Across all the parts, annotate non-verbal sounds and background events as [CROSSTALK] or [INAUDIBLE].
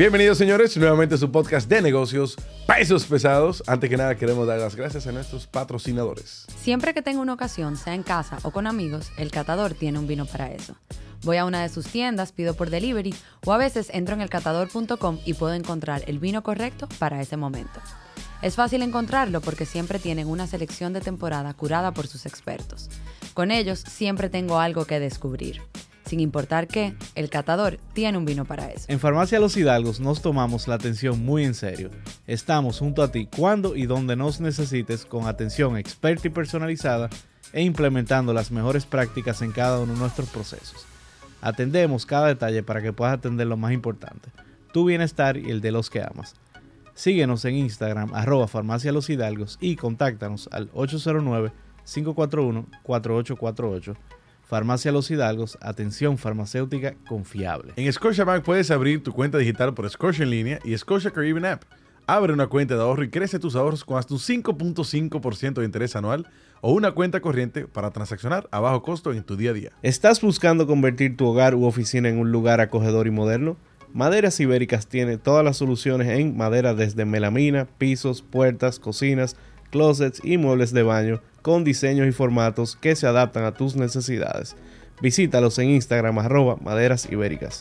Bienvenidos, señores, nuevamente a su podcast de negocios, Pesos Pesados. Antes que nada, queremos dar las gracias a nuestros patrocinadores. Siempre que tengo una ocasión, sea en casa o con amigos, el catador tiene un vino para eso. Voy a una de sus tiendas, pido por delivery o a veces entro en elcatador.com y puedo encontrar el vino correcto para ese momento. Es fácil encontrarlo porque siempre tienen una selección de temporada curada por sus expertos. Con ellos siempre tengo algo que descubrir. Sin importar qué, el catador tiene un vino para eso. En Farmacia Los Hidalgos nos tomamos la atención muy en serio. Estamos junto a ti cuando y donde nos necesites con atención experta y personalizada e implementando las mejores prácticas en cada uno de nuestros procesos. Atendemos cada detalle para que puedas atender lo más importante, tu bienestar y el de los que amas. Síguenos en Instagram arroba farmacia los hidalgos y contáctanos al 809-541-4848 Farmacia Los Hidalgos, atención farmacéutica confiable. En Scotiabank puedes abrir tu cuenta digital por Scotia en línea y Scotia Caribbean App. Abre una cuenta de ahorro y crece tus ahorros con hasta un 5.5% de interés anual o una cuenta corriente para transaccionar a bajo costo en tu día a día. ¿Estás buscando convertir tu hogar u oficina en un lugar acogedor y moderno? Maderas Ibéricas tiene todas las soluciones en madera desde melamina, pisos, puertas, cocinas, closets y muebles de baño con diseños y formatos que se adaptan a tus necesidades. Visítalos en Instagram arroba maderas.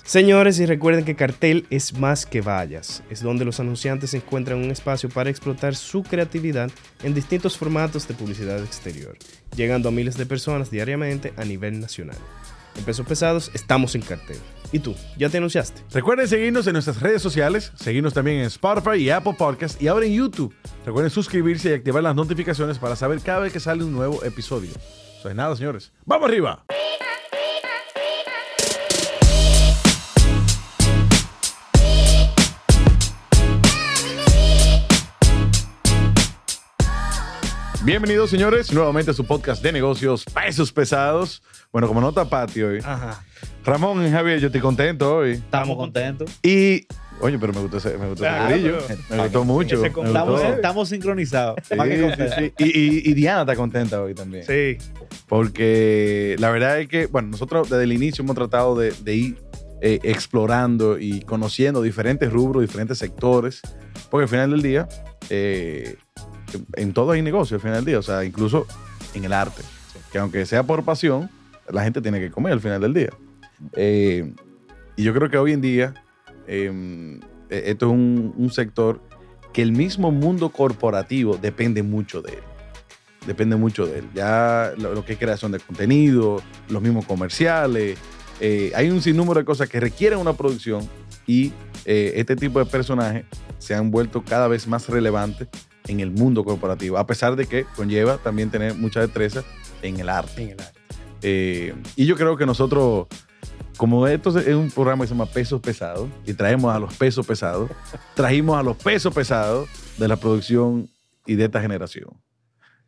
Señores, y recuerden que Cartel es más que vallas. Es donde los anunciantes encuentran un espacio para explotar su creatividad en distintos formatos de publicidad exterior, llegando a miles de personas diariamente a nivel nacional. En pesos pesados estamos en cartel. ¿Y tú? ¿Ya te anunciaste? Recuerden seguirnos en nuestras redes sociales, seguirnos también en Spotify y Apple Podcast y ahora en YouTube. Recuerden suscribirse y activar las notificaciones para saber cada vez que sale un nuevo episodio. Eso es nada, señores. ¡Vamos arriba! Bienvenidos, señores, nuevamente a su podcast de negocios, pesos pesados. Bueno, como nota patio hoy. Ajá. Ramón y Javier, yo estoy contento hoy. Estamos contentos. Y, oye, pero me gustó ese, me gustó ese grillo. pero- Me gustó mucho. me gustó. Estamos, estamos sincronizados. Sí, Más que sí, contentos. sí. Y, y- y Diana está contenta hoy también. Sí. Porque la verdad es que, bueno, nosotros desde el inicio hemos tratado de, de ir eh, explorando y conociendo diferentes rubros, diferentes sectores, porque al final del día, eh, en todo hay negocio al final del día, o sea, incluso en el arte, que aunque sea por pasión, la gente tiene que comer al final del día. Eh, y yo creo que hoy en día, eh, eh, esto es un, sector que el mismo mundo corporativo depende mucho de él depende mucho de él. Ya lo, lo que es creación de contenido, los mismos comerciales, eh, hay un sinnúmero de cosas que requieren una producción y eh, este tipo de personajes se han vuelto cada vez más relevantes en el mundo corporativo, a pesar de que conlleva también tener mucha destreza en el arte. En el arte. Eh, y yo creo que nosotros, como esto es un programa que se llama Pesos Pesados, y traemos a los pesos pesados, [LAUGHS] trajimos a los pesos pesados de la producción y de esta generación.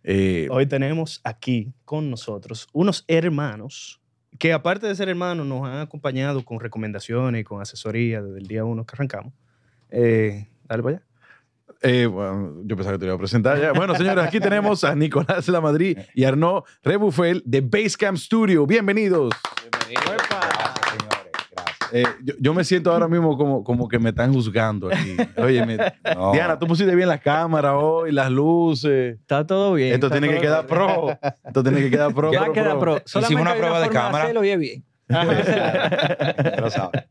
Eh, Hoy tenemos aquí con nosotros unos hermanos que aparte de ser hermanos nos han acompañado con recomendaciones y con asesoría desde el día uno que arrancamos. Eh, dale para allá. Eh, bueno, yo pensaba que te iba a presentar ya. Bueno, señores, aquí tenemos a Nicolás Lamadrid y Arnaud Rebuffel de Basecamp Studio. Bienvenidos. Gracias, señores. Gracias. Eh, yo, yo me siento ahora mismo como, como que me están juzgando aquí. Oye, No. Diana, tú pusiste bien la cámara hoy, las luces. Está todo bien. Esto tiene que quedar bien. pro. Esto tiene que quedar pro. Ya pro, queda pro. pro. Hicimos una prueba de cámara. es bien. [LAUGHS] Lo sabes.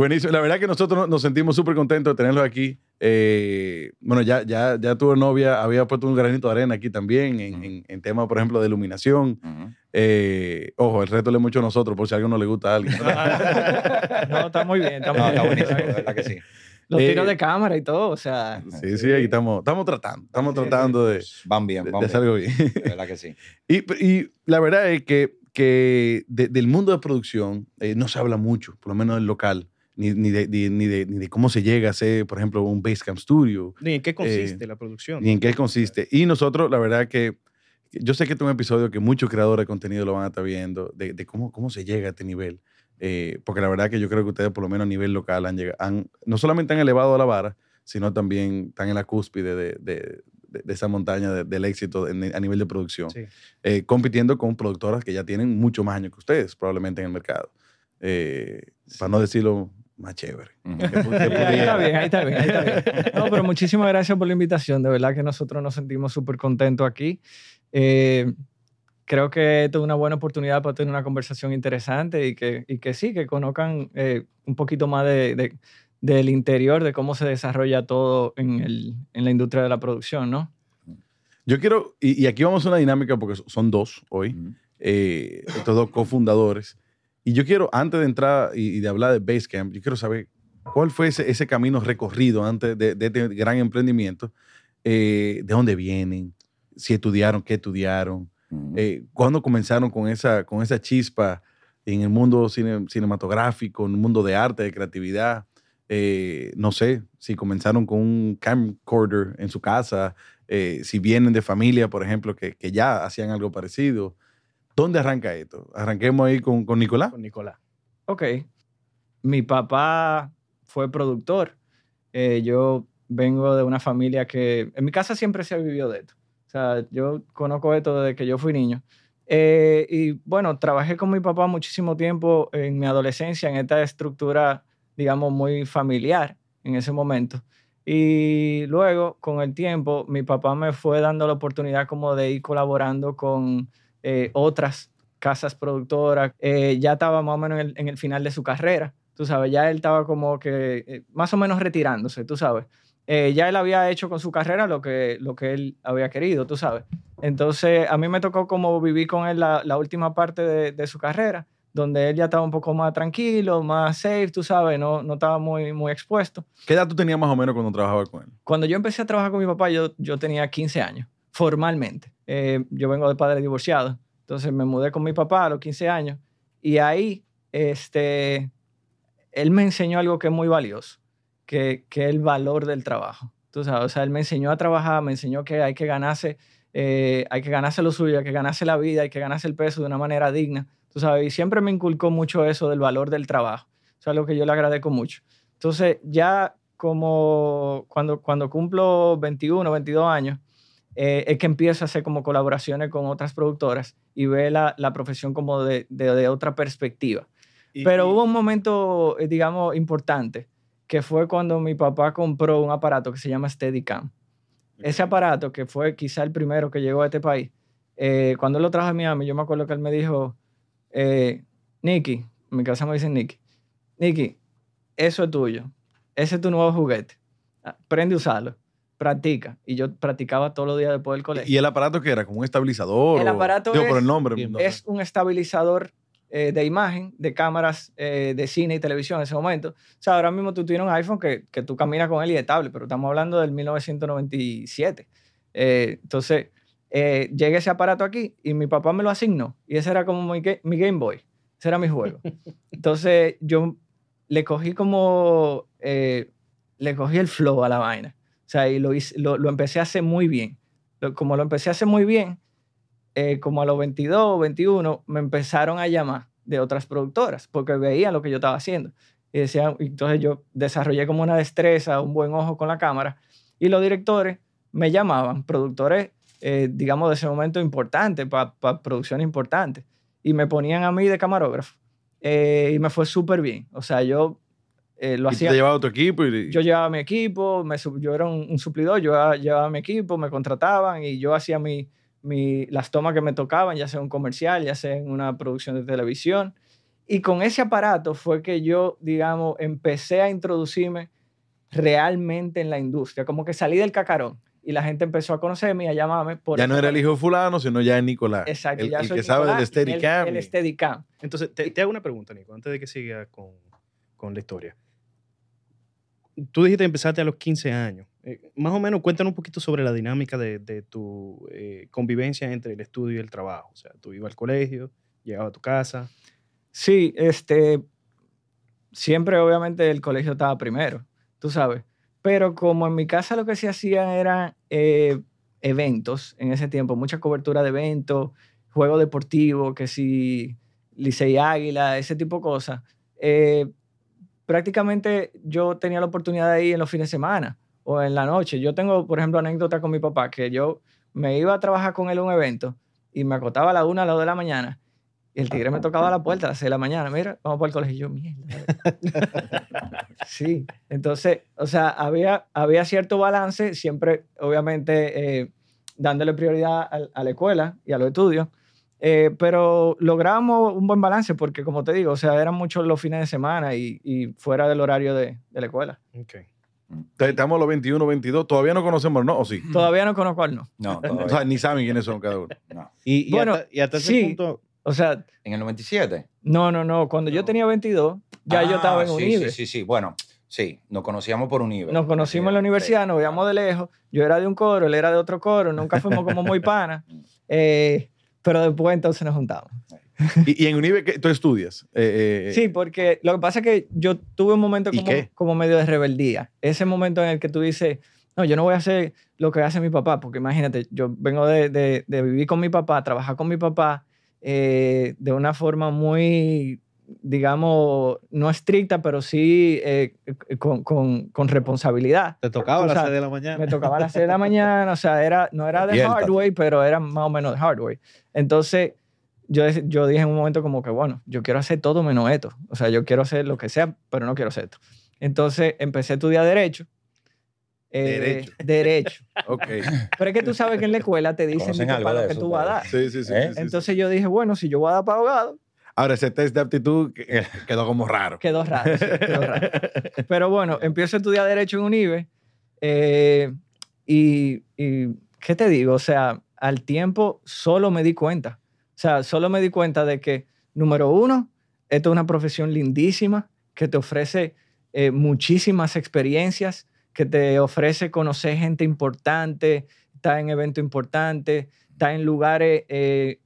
Buenísimo. La verdad que nosotros nos sentimos súper contentos de tenerlos aquí. Eh, bueno, ya, ya, ya tu novia había puesto un granito de arena aquí también en, Ujú. en, en temas, por ejemplo, de iluminación. Ujú. Eh, ojo, el resto le hemos hecho nosotros por si a alguien no le gusta a alguien. [LAUGHS] No, está muy bien. Está, muy No, está bien. buenísimo, de verdad que sí. Los Eh, tiros de cámara y todo, o sea. Sí, sí, aquí estamos, estamos tratando, estamos tratando de, Van bien, de- van de hacer bien. algo bien. De verdad que sí. [LAUGHS] Y, y la verdad es que, que de- del mundo de producción eh, no se habla mucho, por lo menos del local, ni, ni, de, ni, ni de, ni de cómo se llega a hacer, por ejemplo, un Basecamp Studio, Ni en qué consiste la producción. ni en qué consiste. Y nosotros, la verdad que yo sé que este es un episodio que muchos creadores de contenido lo van a estar viendo, de, de cómo, cómo se llega a este nivel. Eh, porque la verdad que yo creo que ustedes, por lo menos a nivel local, han llegado, han, no solamente han elevado la vara, sino también están en la cúspide de, de- de- esa montaña de- del éxito en- a nivel de producción, Sí. Eh, compitiendo con productoras que ya tienen mucho más años que ustedes, probablemente en el mercado. Eh, para no decirlo más chévere. Que que [LAUGHS] ahí está bien, ahí está bien, ahí está bien. [LAUGHS] No, pero muchísimas gracias por la invitación. De verdad que nosotros nos sentimos súper contentos aquí. Eh, creo que esto es una buena oportunidad para tener una conversación interesante y que, y que sí, que conozcan eh, un poquito más de, de- del interior, de cómo se desarrolla todo en, el, en la industria de la producción, ¿no? Yo quiero, y, y aquí vamos a una dinámica porque so- son dos hoy, Ujú. eh, estos dos cofundadores. Y yo quiero, antes de entrar y, y de hablar de Basecamp, yo quiero saber cuál fue ese, ese camino recorrido antes de, de este gran emprendimiento, eh, de dónde vienen, si estudiaron, qué estudiaron, eh, cuándo comenzaron con esa, con esa chispa en el mundo cine- cinematográfico, en el mundo de arte, de creatividad. Eh, no sé, si comenzaron con un camcorder en su casa, eh, si vienen de familia, por ejemplo, que, que ya hacían algo parecido. ¿Dónde arranca esto? Arranquemos ahí con, con Nicolás. Con Nicolás. Ok. Mi papá fue productor. Eh, yo vengo de una familia que en mi casa siempre se ha vivido de esto. O sea, yo conozco esto desde que yo fui niño. Eh, y bueno, trabajé con mi papá muchísimo tiempo en mi adolescencia en esta estructura, digamos, muy familiar en ese momento. Y luego, con el tiempo, mi papá me fue dando la oportunidad como de ir colaborando con eh, otras casas productoras. Eh, ya estaba más o menos en el, en el final de su carrera, tú sabes, ya él estaba como que eh, más o menos retirándose, tú sabes. Eh, ya él había hecho con su carrera lo que, lo que él había querido, tú sabes. Entonces, a mí me tocó como vivir con él la, la última parte de, de su carrera, donde él ya estaba un poco más tranquilo, más safe, tú sabes, no, no estaba muy, muy expuesto. ¿Qué edad tú tenías más o menos cuando trabajabas con él? Cuando yo empecé a trabajar con mi papá, yo, yo tenía 15 años, formalmente. Eh, yo vengo de padre divorciado, entonces me mudé con mi papá a los 15 años y ahí este, él me enseñó algo que es muy valioso, que, que es el valor del trabajo. Tú sabes, o sea, él me enseñó a trabajar, me enseñó que hay que ganarse, eh, hay que ganarse lo suyo, hay que ganarse la vida, hay que ganarse el peso de una manera digna. Tú sabes, y siempre me inculcó mucho eso del valor del trabajo. Es algo que yo le agradezco mucho. Entonces, ya como cuando, cuando cumplo 21, 22 años, eh, es que empiezo a hacer como colaboraciones con otras productoras y ve la, la profesión como de, de, de otra perspectiva. Y- Pero y- hubo un momento, eh, digamos, importante, que fue cuando mi papá compró un aparato que se llama Steadicam. Ese aparato, que fue quizá el primero que llegó a este país, eh, cuando lo trajo a Miami, yo me acuerdo que él me dijo, eh, Nicky, en mi casa me dicen Nicky, Nicky, eso es tuyo, ese es tu nuevo juguete, Ah, aprende a usarlo, practica. Y yo practicaba todos los días después del colegio. ¿Y el aparato que era? ¿Como un estabilizador? El o- aparato Digo, por es- el nombre. No es sé. un estabilizador eh, de imagen de cámaras eh, de cine y televisión en ese momento. O sea, ahora mismo tú tienes un iPhone que, que tú caminas con él y es estable, pero estamos hablando del 1997. Eh, entonces, eh, llega ese aparato aquí y mi papá me lo asignó. Y ese era como mi, mi Game Boy. Ese era mi juego. [LAUGHS] Entonces, yo le cogí como... eh, le cogí el flow a la vaina. Sea, y lo, lo, empecé a hacer muy bien. Como lo empecé a hacer muy bien, eh, como a los 22 o 21, me empezaron a llamar de otras productoras porque veían lo que yo estaba haciendo. Y decían, entonces yo desarrollé como una destreza, un buen ojo con la cámara. Y los directores me llamaban, productores, eh, digamos, de ese momento importantes, para producciones importantes. Y me ponían a mí de camarógrafo. Eh, y me fue súper bien. O sea, yo eh, lo Y tú hacía te llevaba a tu equipo y... yo llevaba mi equipo, me yo era un, un suplidor, yo llevaba, llevaba mi equipo, me contrataban y yo hacía mi, mi, las tomas que me tocaban, ya sea un comercial, ya sea en una producción de televisión. Y con ese aparato fue que yo, digamos, empecé a introducirme realmente en la industria, como que salí del cacarón y la gente empezó a conocerme y a llamarme por ya no era el hijo de fulano, sino ya es Nicolás. Exacto, El, ya el soy que sabe del Nicolás, Steadicam. El, el Steadicam. Entonces, te, te hago una pregunta, Nico, antes de que siga con, con la historia. Tú dijiste que empezaste a los 15 años. Eh, más o menos, cuéntanos un poquito sobre la dinámica de, tu eh, convivencia entre el estudio y el trabajo. O sea, tú ibas al colegio, llegabas a tu casa. Sí, este, siempre obviamente el colegio estaba primero, tú sabes. Pero como en mi casa lo que se hacían eran eh, eventos en ese tiempo, mucha cobertura de eventos, juego deportivo, que si Licey Águila, ese tipo de cosas. eh, prácticamente yo tenía la oportunidad de ir en los fines de semana o en la noche. Yo tengo, por ejemplo, anécdota con mi papá, que yo me iba a trabajar con él un evento y me acostaba a la una, a las dos de la mañana y el tigre me tocaba la puerta a las 6 de la mañana. Mira, vamos para el colegio. Y yo, mierda. [LAUGHS] Sí, entonces, o sea, había, había cierto balance, siempre, obviamente, eh, dándole prioridad a, la escuela y a los estudios, eh, pero logramos un buen balance porque, como te digo, o sea, eran muchos los fines de semana y, y fuera del horario de, de la escuela. Ok. Entonces, Estamos a los 21, 22. Todavía no conocemos, ¿no? ¿O sí? Todavía no conozco al no. No, [LAUGHS] O todavía sea, ni saben quiénes son cada uno. no. Y, y Bueno, hasta, y hasta ese sí. punto, O sea, ¿En el 97? no, no, no. Cuando yo tenía 22, ya yo Ah, estaba en sí, UNIBE. Sí, sí, sí. Bueno, sí, nos conocíamos por UNIBE. Nos conocimos en la universidad, nos veíamos de lejos. Yo era de un coro, él era de otro coro. Nunca fuimos como muy [LAUGHS] panas. Eh, pero después entonces nos juntamos. ¿Y, y en Unive tú estudias? Eh, eh, Sí, porque lo que pasa es que yo tuve un momento ¿Y como, como medio de rebeldía. Ese momento en el que tú dices, no, yo no voy a hacer lo que hace mi papá, porque imagínate, yo vengo de, de- de vivir con mi papá, trabajar con mi papá eh, de una forma muy, digamos, no estricta, pero sí eh, con, con- con responsabilidad. te tocaba a Tú las sabes, 6 de la mañana. Me tocaba a las 6 de la [LAUGHS] mañana, o sea, era, no era de Despierta. hard way, pero era más o menos de hard way. Entonces, yo, yo dije en un momento como que, bueno, yo quiero hacer todo menos esto. O sea, yo quiero hacer lo que sea, pero no quiero hacer esto. Entonces, empecé a estudiar Derecho. Eh, Derecho. [LAUGHS] Derecho. Ok. Pero es que tú sabes que en la escuela te dicen ¿Conocen tipo, algo para lo que eso tú vas a dar. Sí, sí, sí. ¿Eh? Entonces yo dije, bueno, si yo voy a dar para abogado, Ahora, ese test de aptitud que- quedó como raro. Quedó raro, sí, quedó raro. [LAUGHS] Pero bueno, empiezo a estudiar Derecho en UNIBE eh, y, y, ¿qué te digo? O sea, al tiempo solo me di cuenta. O sea, solo me di cuenta de que, número uno, esto es una profesión lindísima que te ofrece eh, muchísimas experiencias, que te ofrece conocer gente importante, estar en eventos importantes, estar en lugares eh,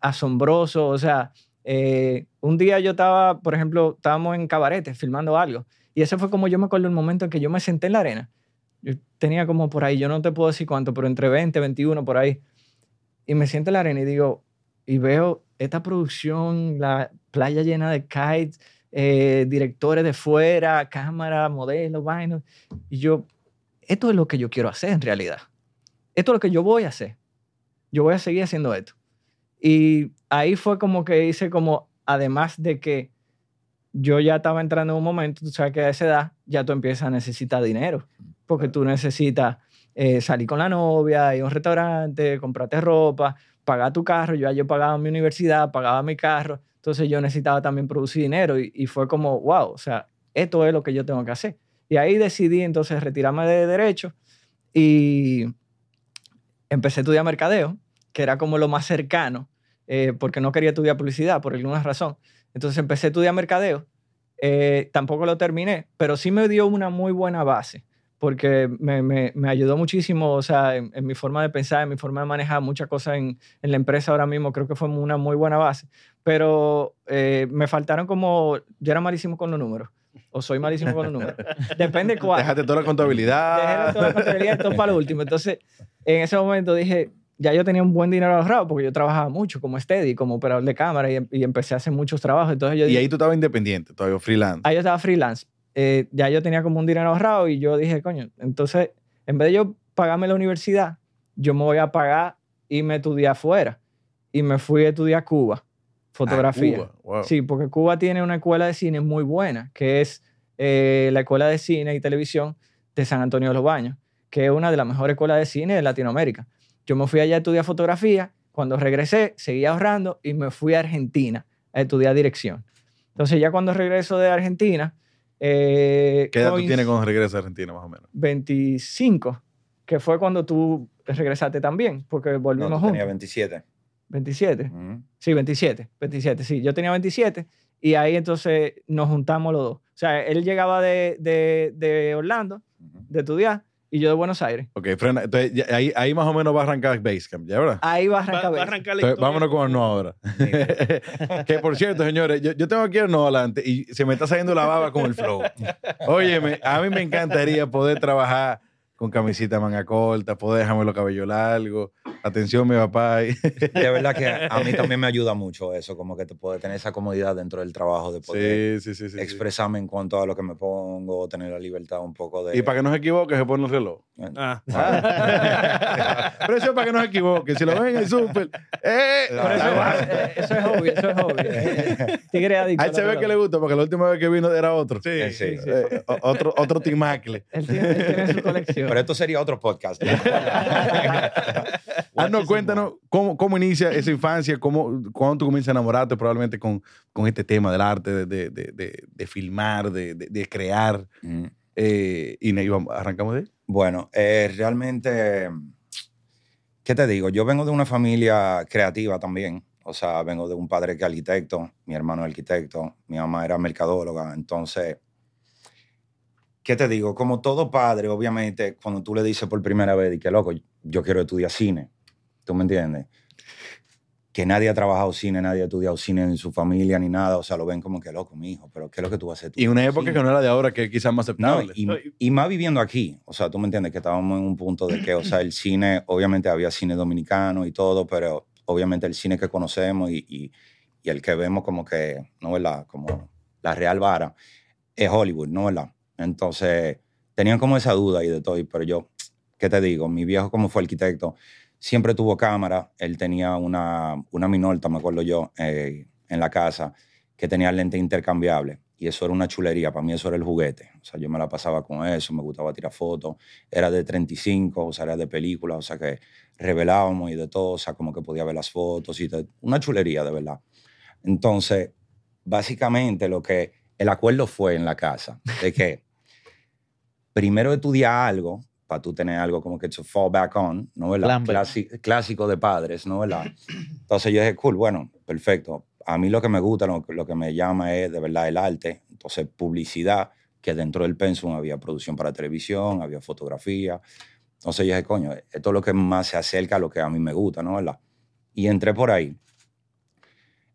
asombrosos, o sea, eh, un día yo estaba, por ejemplo, estábamos en cabarete filmando algo. Y ese fue como yo me acuerdo el momento en que yo me senté en la arena. Yo tenía como por ahí, yo no te puedo decir cuánto, pero entre 20, 21, por ahí. Y me siento en la arena y digo, y veo esta producción, la playa llena de kites, eh, directores de fuera, cámara, modelos, vainos. Y yo, esto es lo que yo quiero hacer en realidad. Esto es lo que yo voy a hacer. Yo voy a seguir haciendo esto. Y ahí fue como que hice como, además de que yo ya estaba entrando en un momento, tú sabes que a esa edad ya tú empiezas a necesitar dinero, porque tú necesitas eh, salir con la novia, ir a un restaurante, comprarte ropa, pagar tu carro. Yo ya yo pagaba mi universidad, pagaba mi carro, entonces yo necesitaba también producir dinero y, y fue como, wow, o sea, esto es lo que yo tengo que hacer. Y ahí decidí entonces retirarme de derecho y empecé a estudiar mercadeo, que era como lo más cercano, eh, porque no quería estudiar publicidad por alguna razón. Entonces empecé a estudiar mercadeo, eh, tampoco lo terminé, pero sí me dio una muy buena base, porque me, me- me ayudó muchísimo, o sea, en, en mi forma de pensar, en mi forma de manejar muchas cosas en, en la empresa ahora mismo, creo que fue una muy buena base, pero eh, me faltaron como, yo era malísimo con los números, o soy malísimo con los números, [LAUGHS] depende cuál. Déjate toda la contabilidad. Dejé toda la contabilidad todo para lo último. Entonces, en ese momento dije, ya yo tenía un buen dinero ahorrado porque yo trabajaba mucho como steady, como operador de cámara y, y empecé a hacer muchos trabajos. Entonces yo Y dije, ahí tú estabas independiente, todavía freelance. ahí yo estaba freelance. Eh, ya yo tenía como un dinero ahorrado y yo dije, coño, entonces, en vez de yo pagarme la universidad, yo me voy a pagar y me estudiar afuera. Y me fui a estudiar Cuba, fotografía. Ah, Cuba, wow. Sí, porque Cuba tiene una escuela de cine muy buena, que es eh, la Escuela de Cine y Televisión de San Antonio de los Baños, que es una de las mejores escuelas de cine de Latinoamérica. Yo me fui allá a estudiar fotografía, cuando regresé seguí ahorrando y me fui a Argentina a estudiar dirección. Entonces ya cuando regreso de Argentina... Eh, ¿Qué edad tú tienes cuando regresas a Argentina, más o menos? 25, que fue cuando tú regresaste también, porque No, volvimos tú juntos. tenía 27. 27. Ujú. Sí, 27, 27, sí. Yo tenía 27 y ahí entonces nos juntamos los dos. O sea, él llegaba de, de, de Orlando, de estudiar, y yo de Buenos Aires. Ok, frena. Entonces, ya- ahí, ahí más o menos va a arrancar Basecamp, ¿ya verdad? Ahí va a Va, arrancar. va a Base. arrancar la Entonces, historia. vámonos con el no ahora. [LAUGHS] que por cierto, señores, yo, yo tengo aquí el no adelante y se me está saliendo la baba con el flow. Óyeme, a mí me encantaría poder trabajar con camisita manga corta, poder dejarme los cabellos largos, Atención, mi papá. De verdad que a mí también me ayuda mucho eso, como que te puede tener esa comodidad dentro del trabajo de poder Sí, sí, sí. sí, sí. expresarme en cuanto a lo que me pongo, tener la libertad un poco de... Y para que no se equivoque, se pone el reloj. Ah, [LAUGHS] Pero eso es para que no se equivoque. Si lo ven en el súper, ¡eh! Eso, eh, eso es hobby, eso es hobby. [LAUGHS] Tigre adicto. A él se ve que le gusta porque la última vez que vino era otro. Sí, Eh, sí. otro, otro timacle. Él tiene, él tiene su colección. Pero esto sería otro podcast. [LAUGHS] Haznos, cuéntanos cómo, cómo inicia esa infancia, cómo, cuándo tú comienzas a enamorarte probablemente con, con este tema del arte, de, de, de, de- filmar, de, crear. Mm. Eh, y arrancamos de ahí. Bueno, eh, realmente, ¿qué te digo? Yo vengo de una familia creativa también. O sea, vengo de un padre que es arquitecto, mi hermano es arquitecto, mi mamá era mercadóloga. Entonces, ¿qué te digo? Como todo padre, obviamente, cuando tú le dices por primera vez, y que loco, yo quiero estudiar cine, ¿tú me entiendes? Que nadie ha trabajado cine, nadie ha estudiado cine en su familia ni nada. O sea, lo ven como que loco, mi hijo, pero ¿qué es lo que tú vas a hacer? tú? Y una época Cine. que no era de ahora, que quizás más No, aceptable. y, y más viviendo aquí. O sea, tú me entiendes que estábamos en un punto de que, o sea, el cine, obviamente había cine dominicano y todo, pero obviamente el cine que conocemos y, y- y el que vemos como que, ¿no verdad? Como la real vara, es Hollywood, ¿no verdad? Entonces, tenían como esa duda y de todo, pero yo, ¿qué te digo? Mi viejo, como fue arquitecto, siempre tuvo cámara. Él tenía una, una Minolta, me acuerdo yo, eh, en la casa, que tenía lente intercambiable. Y eso era una chulería. Para mí eso era el juguete. O sea, yo me la pasaba con eso, me gustaba tirar fotos. Era de 35, o sea, era de película, o sea, que revelábamos y de todo. O sea, como que podía ver las fotos y de- una chulería, de verdad. Entonces, básicamente lo que el acuerdo fue en la casa, de que primero estudiar algo, para tú tener algo como que to fall back on, ¿no verdad? Clásico de padres, ¿no verdad? Entonces yo dije, cool, bueno, perfecto. A mí lo que me gusta, lo, lo que me llama es de verdad el arte. Entonces, publicidad, que dentro del pensum había producción para televisión, había fotografía. Entonces yo dije, coño, esto es lo que más se acerca a lo que a mí me gusta, ¿no verdad? Y entré por ahí.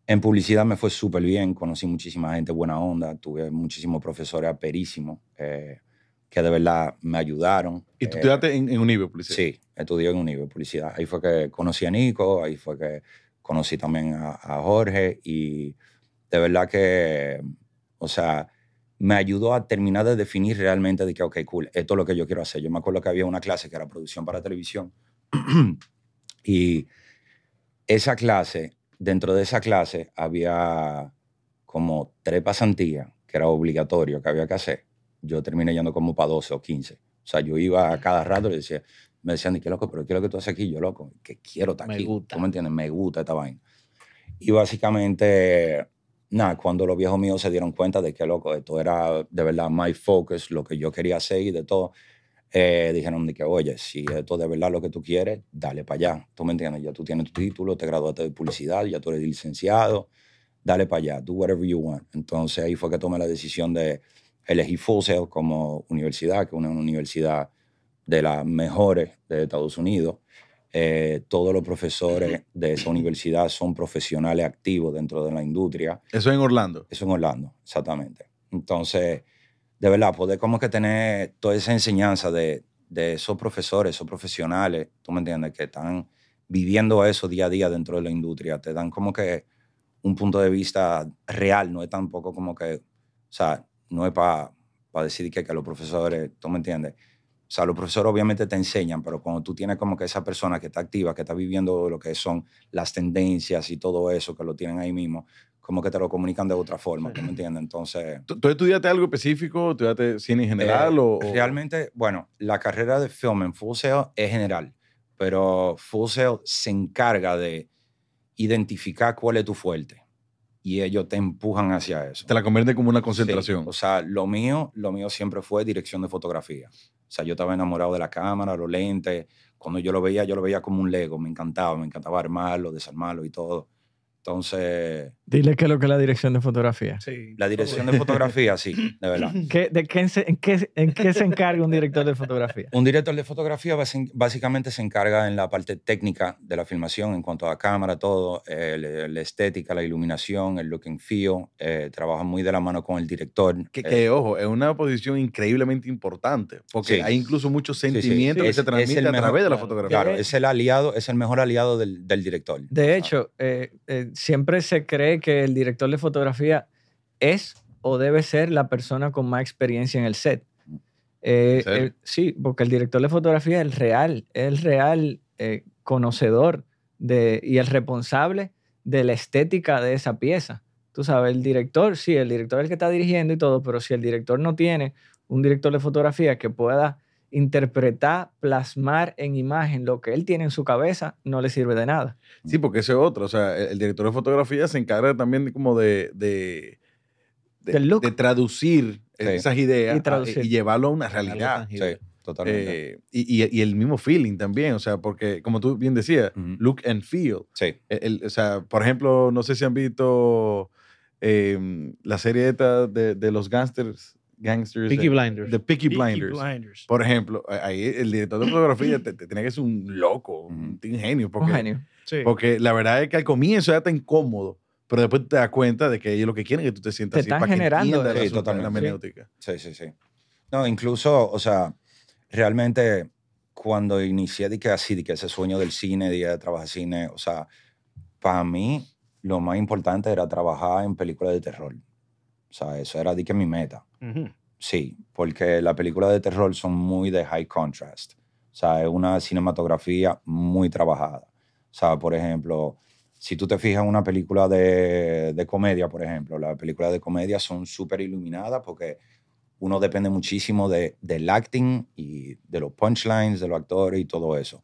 En publicidad me fue súper bien, conocí muchísima gente buena onda, tuve muchísimos profesores aperísimos eh, que de verdad me ayudaron. Y tú Eh, estudiaste en, en Unive, publicidad. Sí, estudié en Unive Publicidad. Ahí fue que conocí a Nico, ahí fue que conocí también a, a Jorge y de verdad que, o sea, me ayudó a terminar de definir realmente de que, ok, cool, esto es lo que yo quiero hacer. Yo me acuerdo que había una clase que era producción para televisión [CLEARS THROAT] y esa clase, dentro de esa clase había como tres pasantías que era obligatorio que había que hacer. Yo terminé yendo como para 12 o 15. O sea, yo iba a cada rato y le decía, me decían, qué loco, pero ¿qué es lo que tú haces aquí? Yo, loco, que quiero estar Me aquí. gusta. ¿Tú me entiendes? Me gusta esta vaina. Y básicamente, nada, cuando los viejos míos se dieron cuenta de que, loco, esto era de verdad my focus, lo que yo quería hacer y de todo, eh, dijeron de que, oye, si esto de verdad lo que tú quieres, dale para allá. ¿Tú me entiendes? Ya tú tienes tu título, te graduaste de publicidad, ya tú eres licenciado, dale para allá, do whatever you want. Entonces ahí fue que tomé la decisión de elegir Full Sail como universidad, que es una universidad de las mejores de Estados Unidos. Eh, todos los profesores de esa universidad son profesionales activos dentro de la industria. Eso en Orlando. Eso en Orlando, exactamente. Entonces, de verdad, poder como que tener toda esa enseñanza de, de esos profesores, esos profesionales, tú me entiendes, que están viviendo eso día a día dentro de la industria, te dan como que un punto de vista real, no es tampoco como que, o sea, no es para decir que, que los profesores, tú me entiendes, o sea, los profesores obviamente te enseñan, pero cuando tú tienes como que esa persona que está activa, que está viviendo lo que son las tendencias y todo eso, que lo tienen ahí mismo, como que te lo comunican de otra forma, ¿tú me entiendes? Entonces, ¿Tú, tú estudiaste algo específico? ¿Estudiaste cine en general? eh, o, o- Realmente, bueno, la carrera de film en Full Sail es general, pero Full Sail se encarga de identificar cuál es tu fuerte y ellos te empujan hacia eso. te la convierte como una Sí, concentración? o sea, lo mío, lo mío siempre fue dirección de fotografía. O sea, yo estaba enamorado de la cámara, los lentes. Cuando yo lo veía, yo lo veía como un Lego. Me encantaba, me encantaba armarlo, desarmarlo y todo. Entonces, Dile qué es lo que es la dirección de fotografía. Sí. la dirección de fotografía, sí, de verdad. [LAUGHS] ¿Qué, de qué se- en, qué, ¿En qué se encarga un director de fotografía? Un director de fotografía básicamente se encarga en la parte técnica de la filmación en cuanto a cámara, todo, eh, la, estética, la iluminación, el look and feel. eh, trabaja muy de la mano con el director. Que, eh, que, ojo, es una posición increíblemente importante, porque Sí. hay incluso mucho sí, sí. sentimiento que Es- se es transmite el a mejor- través de la fotografía. Claro, es el aliado, es el mejor aliado del, del director. De hecho, eh, eh, siempre se cree que el director de fotografía es o debe ser la persona con más experiencia en el set. Eh, sí, porque el director de fotografía es el real, es el real eh, conocedor de, y el responsable de la estética de esa pieza. Tú sabes, el director, sí, el director es el que está dirigiendo y todo, pero si el director no tiene un director de fotografía que pueda interpretar, plasmar en imagen lo que él tiene en su cabeza, no le sirve de nada. Sí, porque ese es otro. O sea, el, el director de fotografía se encarga también como de, de, de, Del look. de traducir Sí. esas ideas Y a- traducir. y llevarlo a una realidad. Sí, totalmente. Eh, y, y- y el mismo feeling también, o sea, porque como tú bien decías, look and feel. sí, El- el- o sea, por ejemplo, no sé si han visto eh, la serie esta de, de los gangsters. Gangsters Peaky de, Blinders. de Peaky Peaky Blinders. Blinders. Por ejemplo, ahí el director de fotografía [CLEARS THROAT] te, te- tenía que ser un loco, un genio. Porque, Un genio. Sí. porque la verdad es que al comienzo ya está incómodo, pero después te das cuenta de que ellos lo que quieren es que tú te sientas Te así están para que generando la, Sí, la totalmente. hermenéutica. sí, sí, sí. No, incluso, o sea, realmente cuando inicié de que así, de que ese sueño del cine, de trabajar cine, o sea, para mí lo más importante era trabajar en películas de terror. O sea, eso era de que mi meta. Sí, porque las películas de terror son muy de high contrast. O sea, es una cinematografía muy trabajada. O sea, por ejemplo, si tú te fijas en una película de, de comedia, por ejemplo, las películas de comedia son súper iluminadas porque uno depende muchísimo de, del acting y de los punchlines, de los actores y todo eso.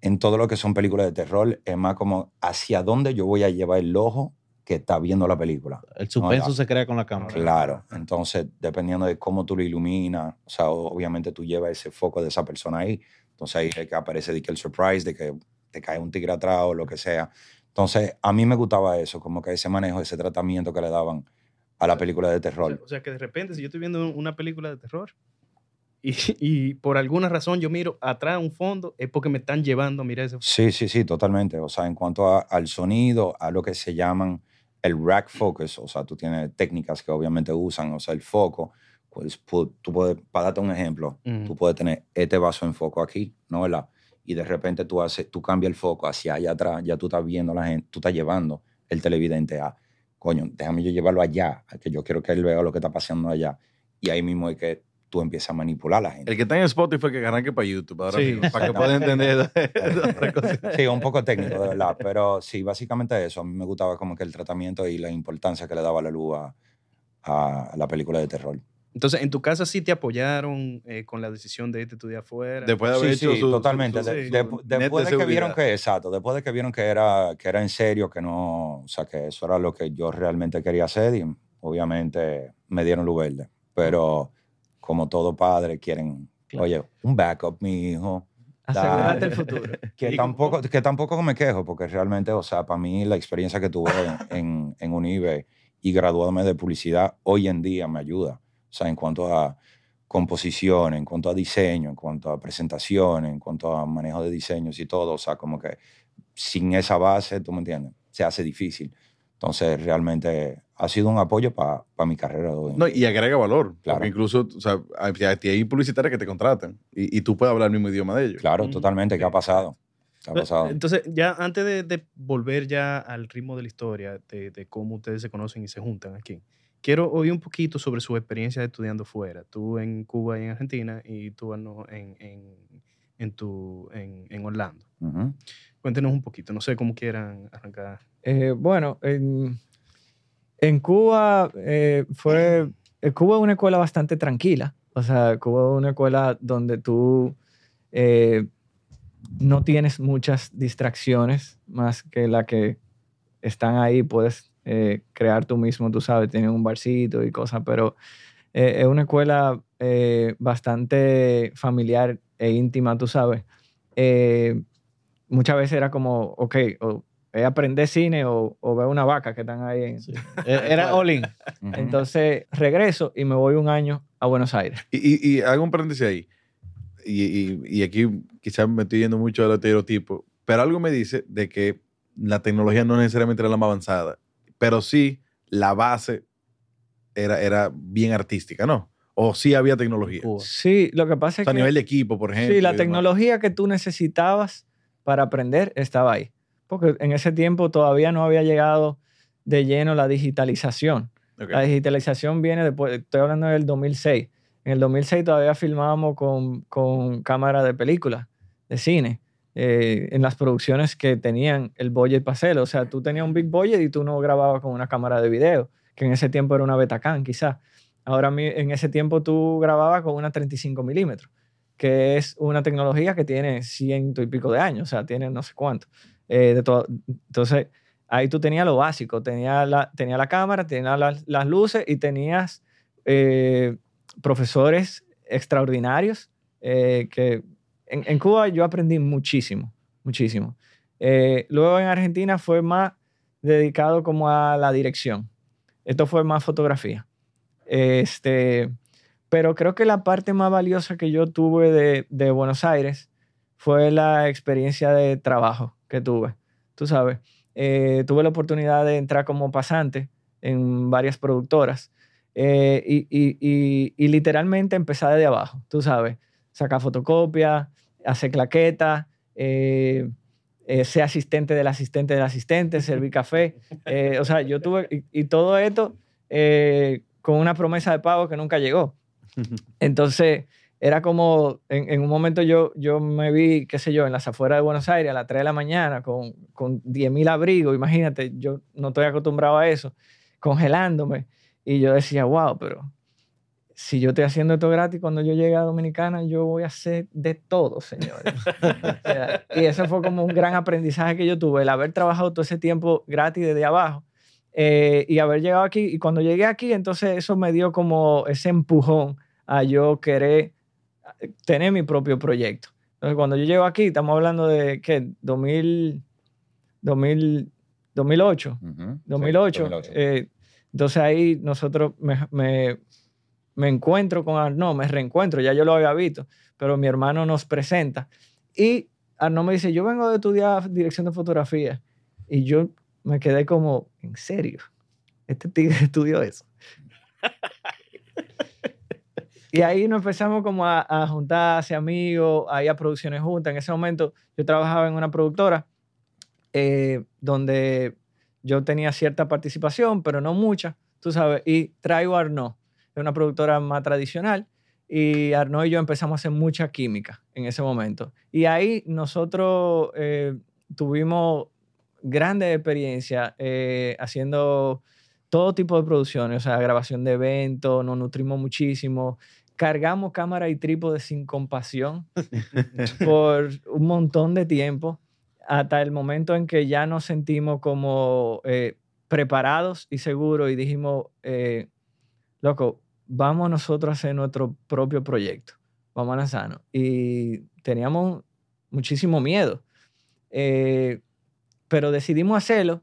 En todo lo que son películas de terror, es más como hacia dónde yo voy a llevar el ojo que está viendo la película. El suspenso No, se crea con la cámara. Claro, entonces dependiendo de cómo tú lo iluminas, o sea, obviamente tú llevas ese foco de esa persona ahí, entonces ahí es que aparece de que el surprise, de que te cae un tigre atrás o lo que sea. Entonces a mí me gustaba eso, como que ese manejo, ese tratamiento que le daban a la película de O sea, terror. o sea, que de repente, si yo estoy viendo una película de terror y, y por alguna razón yo miro atrás un fondo, es porque me están llevando a mirar ese fondo. Sí, sí, sí, totalmente. O sea, en cuanto a- al sonido, a lo que se llaman el rack focus, o sea, tú tienes técnicas que obviamente usan, o sea, el foco, pues pu- tú puedes, para darte un ejemplo, tú puedes tener este vaso en foco aquí, ¿no? ¿verdad? Y de repente tú, haces, tú cambias el foco hacia allá atrás, ya tú estás viendo a la gente, tú estás llevando el televidente a, coño, déjame yo llevarlo allá, que yo quiero que él vea lo que está pasando allá. Y ahí mismo es que tú empiezas a manipular a la gente. El que está en Spotify que arranque para YouTube ahora Sí. mismo, para que pueda entender. [LAUGHS] Sí, un poco técnico, de verdad. Pero sí, básicamente eso. A mí me gustaba como que el tratamiento y la importancia que le daba la luz a, a la película de terror. Entonces, en tu casa sí te apoyaron eh, con la decisión de irte estudiar afuera. Después de haber Sí, hecho sí, su- totalmente. su- De- su- de- su net después de, que vieron que, exacto, después de que vieron que era, que era en serio, que no, o sea, que eso era lo que yo realmente quería hacer y obviamente me dieron luz verde. Pero como todo padre quieren, Claro. oye, un backup, mi hijo. Asegúrate el futuro. [LAUGHS] Que tampoco, que tampoco me quejo, porque realmente, o sea, para mí la experiencia que tuve en, en Unive y graduarme de publicidad hoy en día me ayuda. O sea, en cuanto a composición, en cuanto a diseño, en cuanto a presentación, en cuanto a manejo de diseños y todo. O sea, como que sin esa base, tú me entiendes, se hace difícil. Entonces, realmente ha sido un apoyo para mi carrera. de hoy en No, y agrega valor. Claro. Porque incluso, o sea, hay, hay publicitarias que te contratan y, y tú puedes hablar el mismo idioma de ellos. Claro, Mm, totalmente. ¿Qué ha pasado? ¿Qué ha pasado? Entonces, ya antes de, de volver ya al ritmo de la historia, de, de cómo ustedes se conocen y se juntan aquí, quiero oír un poquito sobre su experiencia estudiando fuera. Tú en Cuba y en Argentina y tú en, en, tu, en, en Orlando. Ujú. Cuéntenos un poquito, no sé cómo quieran arrancar. Eh, bueno, en, en Cuba eh, fue. eh, Cuba es una escuela bastante tranquila. O sea, Cuba es una escuela donde tú eh, no tienes muchas distracciones más que la que están ahí. Puedes eh, crear tú mismo, tú sabes, tienen un barcito y cosas, pero eh, es una escuela eh, bastante familiar e íntima, tú sabes. Eh, muchas veces era como, ok, o es aprender cine o, o ver una vaca que están ahí. en- [LAUGHS] Eh, Era all in. Entonces regreso y me voy un año a Buenos Aires. Y, y, y hago un paréntesis ahí. Y, y, y aquí quizás me estoy yendo mucho al estereotipo, pero algo me dice de que la tecnología no necesariamente era la más avanzada, pero sí la base era, era bien artística, ¿no? O sí había tecnología. Cuba. Sí, lo que pasa es sea, a que... nivel de equipo, por ejemplo. Sí, la demás. tecnología que tú necesitabas para aprender estaba ahí. Porque en ese tiempo todavía no había llegado de lleno la digitalización. La digitalización viene después, estoy hablando del 2006. En el 2006 todavía filmábamos con, con cámara de película, de cine, eh, en las producciones que tenían el budget para hacerlo. O sea, tú tenías un big budget y tú no grababas con una cámara de video, que en ese tiempo era una Betacam quizás. Ahora en ese tiempo tú grababas con una 35 milímetros, que es una tecnología que tiene ciento y pico de años, o sea, tiene no sé cuánto. Eh, de. Entonces, ahí tú tenías lo básico, tenías la, tenía la cámara, tenías las, las luces y tenías eh, profesores extraordinarios eh, que en, en Cuba yo aprendí muchísimo, muchísimo. Eh, luego en Argentina fue más dedicado como a la dirección. Esto fue más fotografía. Este, pero creo que la parte más valiosa que yo tuve de, de Buenos Aires fue la experiencia de trabajo que tuve. Tú sabes, eh, tuve la oportunidad de entrar como pasante en varias productoras eh, y, y- y- y literalmente empezar desde abajo, tú sabes, sacar fotocopias, hacer claquetas, eh, eh, ser asistente del asistente del asistente, servir café. Eh, o sea, yo tuve, y, y todo esto eh, con una promesa de pago que nunca llegó. Entonces, era como, en, un momento yo, yo me vi, qué sé yo, en las afueras de Buenos Aires a las 3 de la mañana con, con 10.000 abrigos, imagínate, yo no estoy acostumbrado a eso, congelándome. Y yo decía, wow, pero si yo estoy haciendo esto gratis, cuando yo llegue a Dominicana, yo voy a hacer de todo, señores. [LAUGHS] Y eso fue como un gran aprendizaje que yo tuve, el haber trabajado todo ese tiempo gratis desde abajo eh, y haber llegado aquí. Y cuando llegué aquí, entonces eso me dio como ese empujón a yo querer eh, tener mi propio proyecto. Entonces, cuando yo llego aquí, estamos hablando de, ¿qué? 2000, 2000, 2008. Ujú, sí, 2008. 2008. eh, entonces ahí nosotros me, me, me encuentro con Arnaud, me reencuentro, ya yo lo había visto, pero mi hermano nos presenta y Arnaud me dice, yo vengo de estudiar dirección de fotografía y yo me quedé como, ¿en serio? Este tigre [LAUGHS] estudió eso. Y ahí nos empezamos como a, a juntar hacia amigos, ahí a producciones juntas. En ese momento yo trabajaba en una productora eh, donde yo tenía cierta participación, pero no mucha, tú sabes. Y traigo a Arnaud, es una productora más tradicional, y Arnaud y yo empezamos a hacer mucha química en ese momento. Y ahí nosotros eh, tuvimos grandes experiencias eh, haciendo todo tipo de producciones, o sea, grabación de eventos, nos nutrimos muchísimo, cargamos cámara y trípode sin compasión [LAUGHS] por un montón de tiempo hasta el momento en que ya nos sentimos como eh, preparados y seguros y dijimos, eh, loco, vamos nosotros a hacer nuestro propio proyecto, vamos a lanzarnos. Y teníamos muchísimo miedo, eh, pero decidimos hacerlo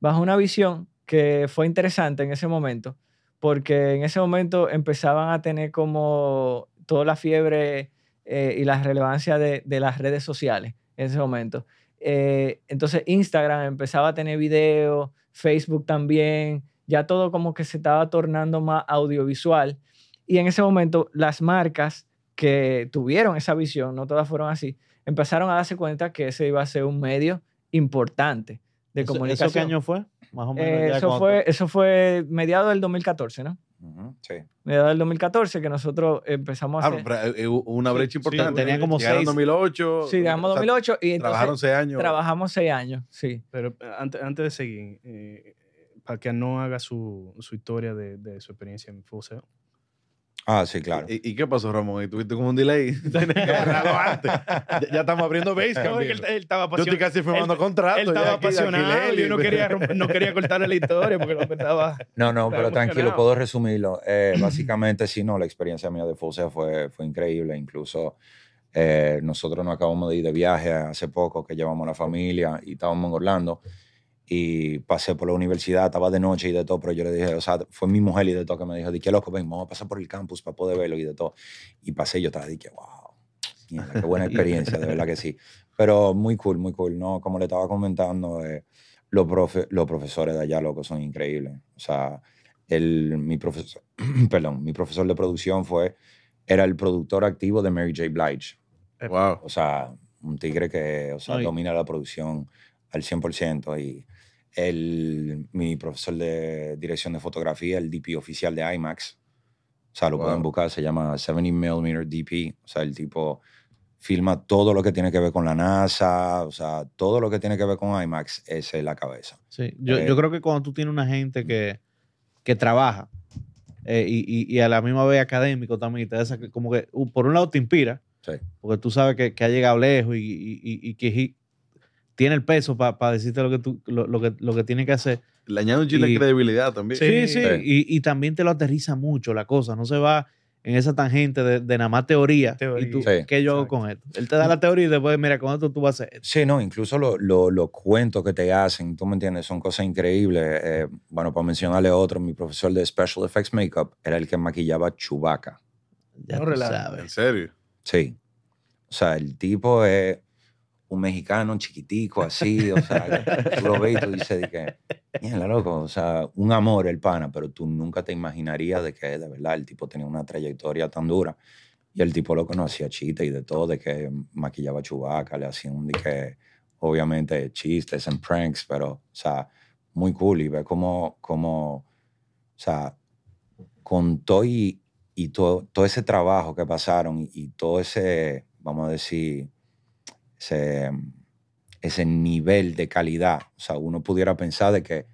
bajo una visión que fue interesante en ese momento, porque en ese momento empezaban a tener como toda la fiebre eh, y la relevancia de, de las redes sociales en ese momento. Eh, entonces Instagram empezaba a tener video, Facebook también, ya todo como que se estaba tornando más audiovisual. Y en ese momento las marcas que tuvieron esa visión, no todas fueron así, empezaron a darse cuenta que ese iba a ser un medio importante de ¿Eso- comunicación. ¿Eso qué año fue? Más o menos. Eh, eso, fue, eso fue mediado del 2014, ¿no? Ujú, sí. Mediado del 2014 que nosotros empezamos a Ah, hacer. pero, eh, hubo una brecha importante. tenía como seis- 2008. sí, o sea, 2008 y Trabajaron entonces seis años. trabajamos seis años, sí. Pero eh, antes, antes de seguir, eh, para que no haga su, su historia de, de su experiencia en Fuseo. Ah, sí, claro. ¿Y, y qué pasó, Ramón? ¿Y tuviste como un delay? [LAUGHS] Antes. Ya, estamos abriendo base, No, es que él, él estaba Yo estoy casi firmando él- contratos. Él estaba aquí apasionado alquiler y yo no quería, no quería cortarle la historia porque lo que estaba... No, no, pero tranquilo, puedo resumirlo. Eh, básicamente, sí, no, la experiencia mía de Fusea fue, fue increíble. Incluso eh, nosotros nos acabamos de ir de viaje hace poco, que llevamos la familia y estábamos en Orlando. Y pasé por la universidad, estaba de noche y de todo, pero yo le dije, o sea, fue mi mujer y de todo que me dijo, di qué loco, ven, vamos a pasar por el campus para poder verlo y de todo. Y pasé y yo estaba, dije, wow, mierda, qué buena [LAUGHS] experiencia, de verdad que sí. Pero muy cool, muy cool, ¿no? Como le estaba comentando, eh, los, profe- los profesores de allá, loco, son increíbles. O sea, el, mi profesor, [CLEARS THROAT] perdón, mi profesor de producción fue, era el productor activo de Mary J. Blige. Wow. O sea, un tigre que o sea, Ay. domina la producción al 100%. Y el, mi profesor de dirección de fotografía, el DP oficial de IMAX, o sea, lo Wow. pueden buscar, se llama 70mm DP. O sea, el tipo filma todo lo que tiene que ver con la NASA, o sea, todo lo que tiene que ver con IMAX, es la cabeza. Sí, yo, Eh, yo creo que cuando tú tienes una gente que, que trabaja eh, y, y- y a la misma vez académico también, te esa- como que uh, por un lado te inspira, Sí. porque tú sabes que, que ha llegado lejos y, y- y- y que tiene el peso para decirte lo que, tú, lo, lo que, lo que tiene que hacer. Le añade un chile de Y- credibilidad también. Sí, sí, Sí. Y, y también te lo aterriza mucho la cosa, no se va en esa tangente de, de nada más teoría. Teoría. Y tú, Sí. ¿qué yo hago con esto? Él te da la teoría y después, mira, con esto tú vas a hacer esto. Sí, no, incluso lo- lo- los cuentos que te hacen, tú me entiendes, son cosas increíbles. Eh, bueno, para mencionarle otro, mi profesor de Special Effects Makeup era el que maquillaba Chewbacca. Ya No tú relajes. En sabes. serio. Sí. O sea, el tipo es un mexicano chiquitico así, o sea, lo ves y tú dices de que, mierda, loco, o sea, un amor el pana, pero tú nunca te imaginarías de que de verdad el tipo tenía una trayectoria tan dura. Y el tipo lo conocía chiste y de todo, de que maquillaba a Chewbacca, le hacían de que, obviamente, chistes en pranks, pero, o sea, muy cool y ver cómo, cómo o sea, con todo y, y todo, todo ese trabajo que pasaron y, y todo ese, vamos a decir, ese, ese nivel de calidad. O sea, uno pudiera pensar de que,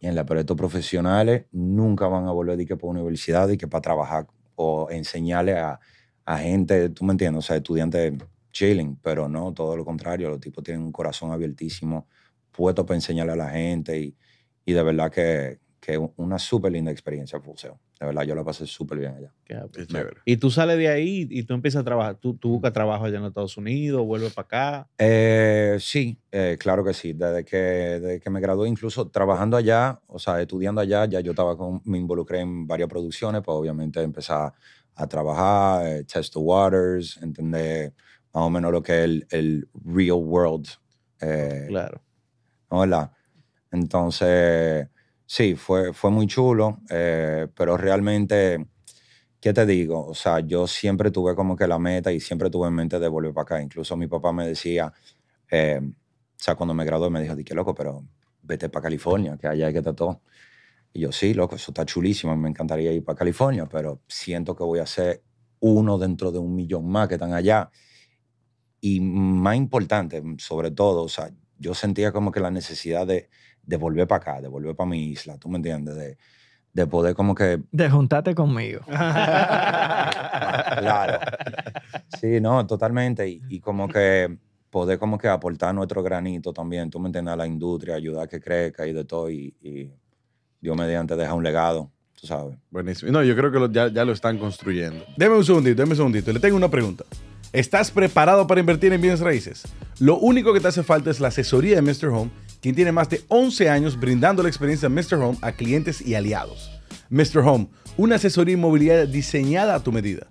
en la pero profesionales nunca van a volver de que para universidad y que para trabajar o enseñarle a, a gente, tú me entiendes, o sea, estudiantes chilling, pero no, todo lo contrario, los tipos tienen un corazón abiertísimo, puesto para enseñarle a la gente y, y de verdad que, que una súper linda experiencia fue Fuseo. De verdad, yo la pasé súper bien allá. Qué Qué chévere. Y tú sales de ahí y tú empiezas a trabajar. Tú, tú buscas trabajo allá en los Estados Unidos, vuelves para acá. Eh, sí, eh, claro que sí. Desde que, desde que me gradué, incluso trabajando allá, o sea, estudiando allá, ya yo estaba con, me involucré en varias producciones, pues obviamente empecé a, a trabajar, eh, test the waters, entender más o menos lo que es el, el real world. eh, Claro. ¿no? ¿verdad? Entonces, sí, fue, fue muy chulo, eh, pero realmente, ¿qué te digo? O sea, yo siempre tuve como que la meta y siempre tuve en mente de volver para acá. Incluso mi papá me decía, eh, o sea, cuando me gradué me dijo, di que loco, pero vete para California, que allá hay que todo. Y yo, sí, loco, eso está chulísimo, me encantaría ir para California, pero siento que voy a ser uno dentro de un millón más que están allá. Y más importante, sobre todo, o sea, yo sentía como que la necesidad de, de volver para acá, de volver para mi isla, ¿tú me entiendes? De, de poder como que... De juntarte conmigo. [LAUGHS] Claro. Sí, no, totalmente. Y, y como que poder como que aportar nuestro granito también, tú me entiendes, a la industria, ayudar a que crezca y de todo. Y, y Dios mediante deja un legado, tú sabes. Buenísimo. No, yo creo que lo- ya, ya lo están construyendo. Deme un segundito, deme un segundito. Le tengo una pregunta. ¿Estás preparado para invertir en bienes raíces? Lo único que te hace falta es la asesoría de Mr. Home, quien tiene más de 11 años brindando la experiencia de Mr. Home a clientes y aliados. Mr. Home, una asesoría inmobiliaria diseñada a tu medida.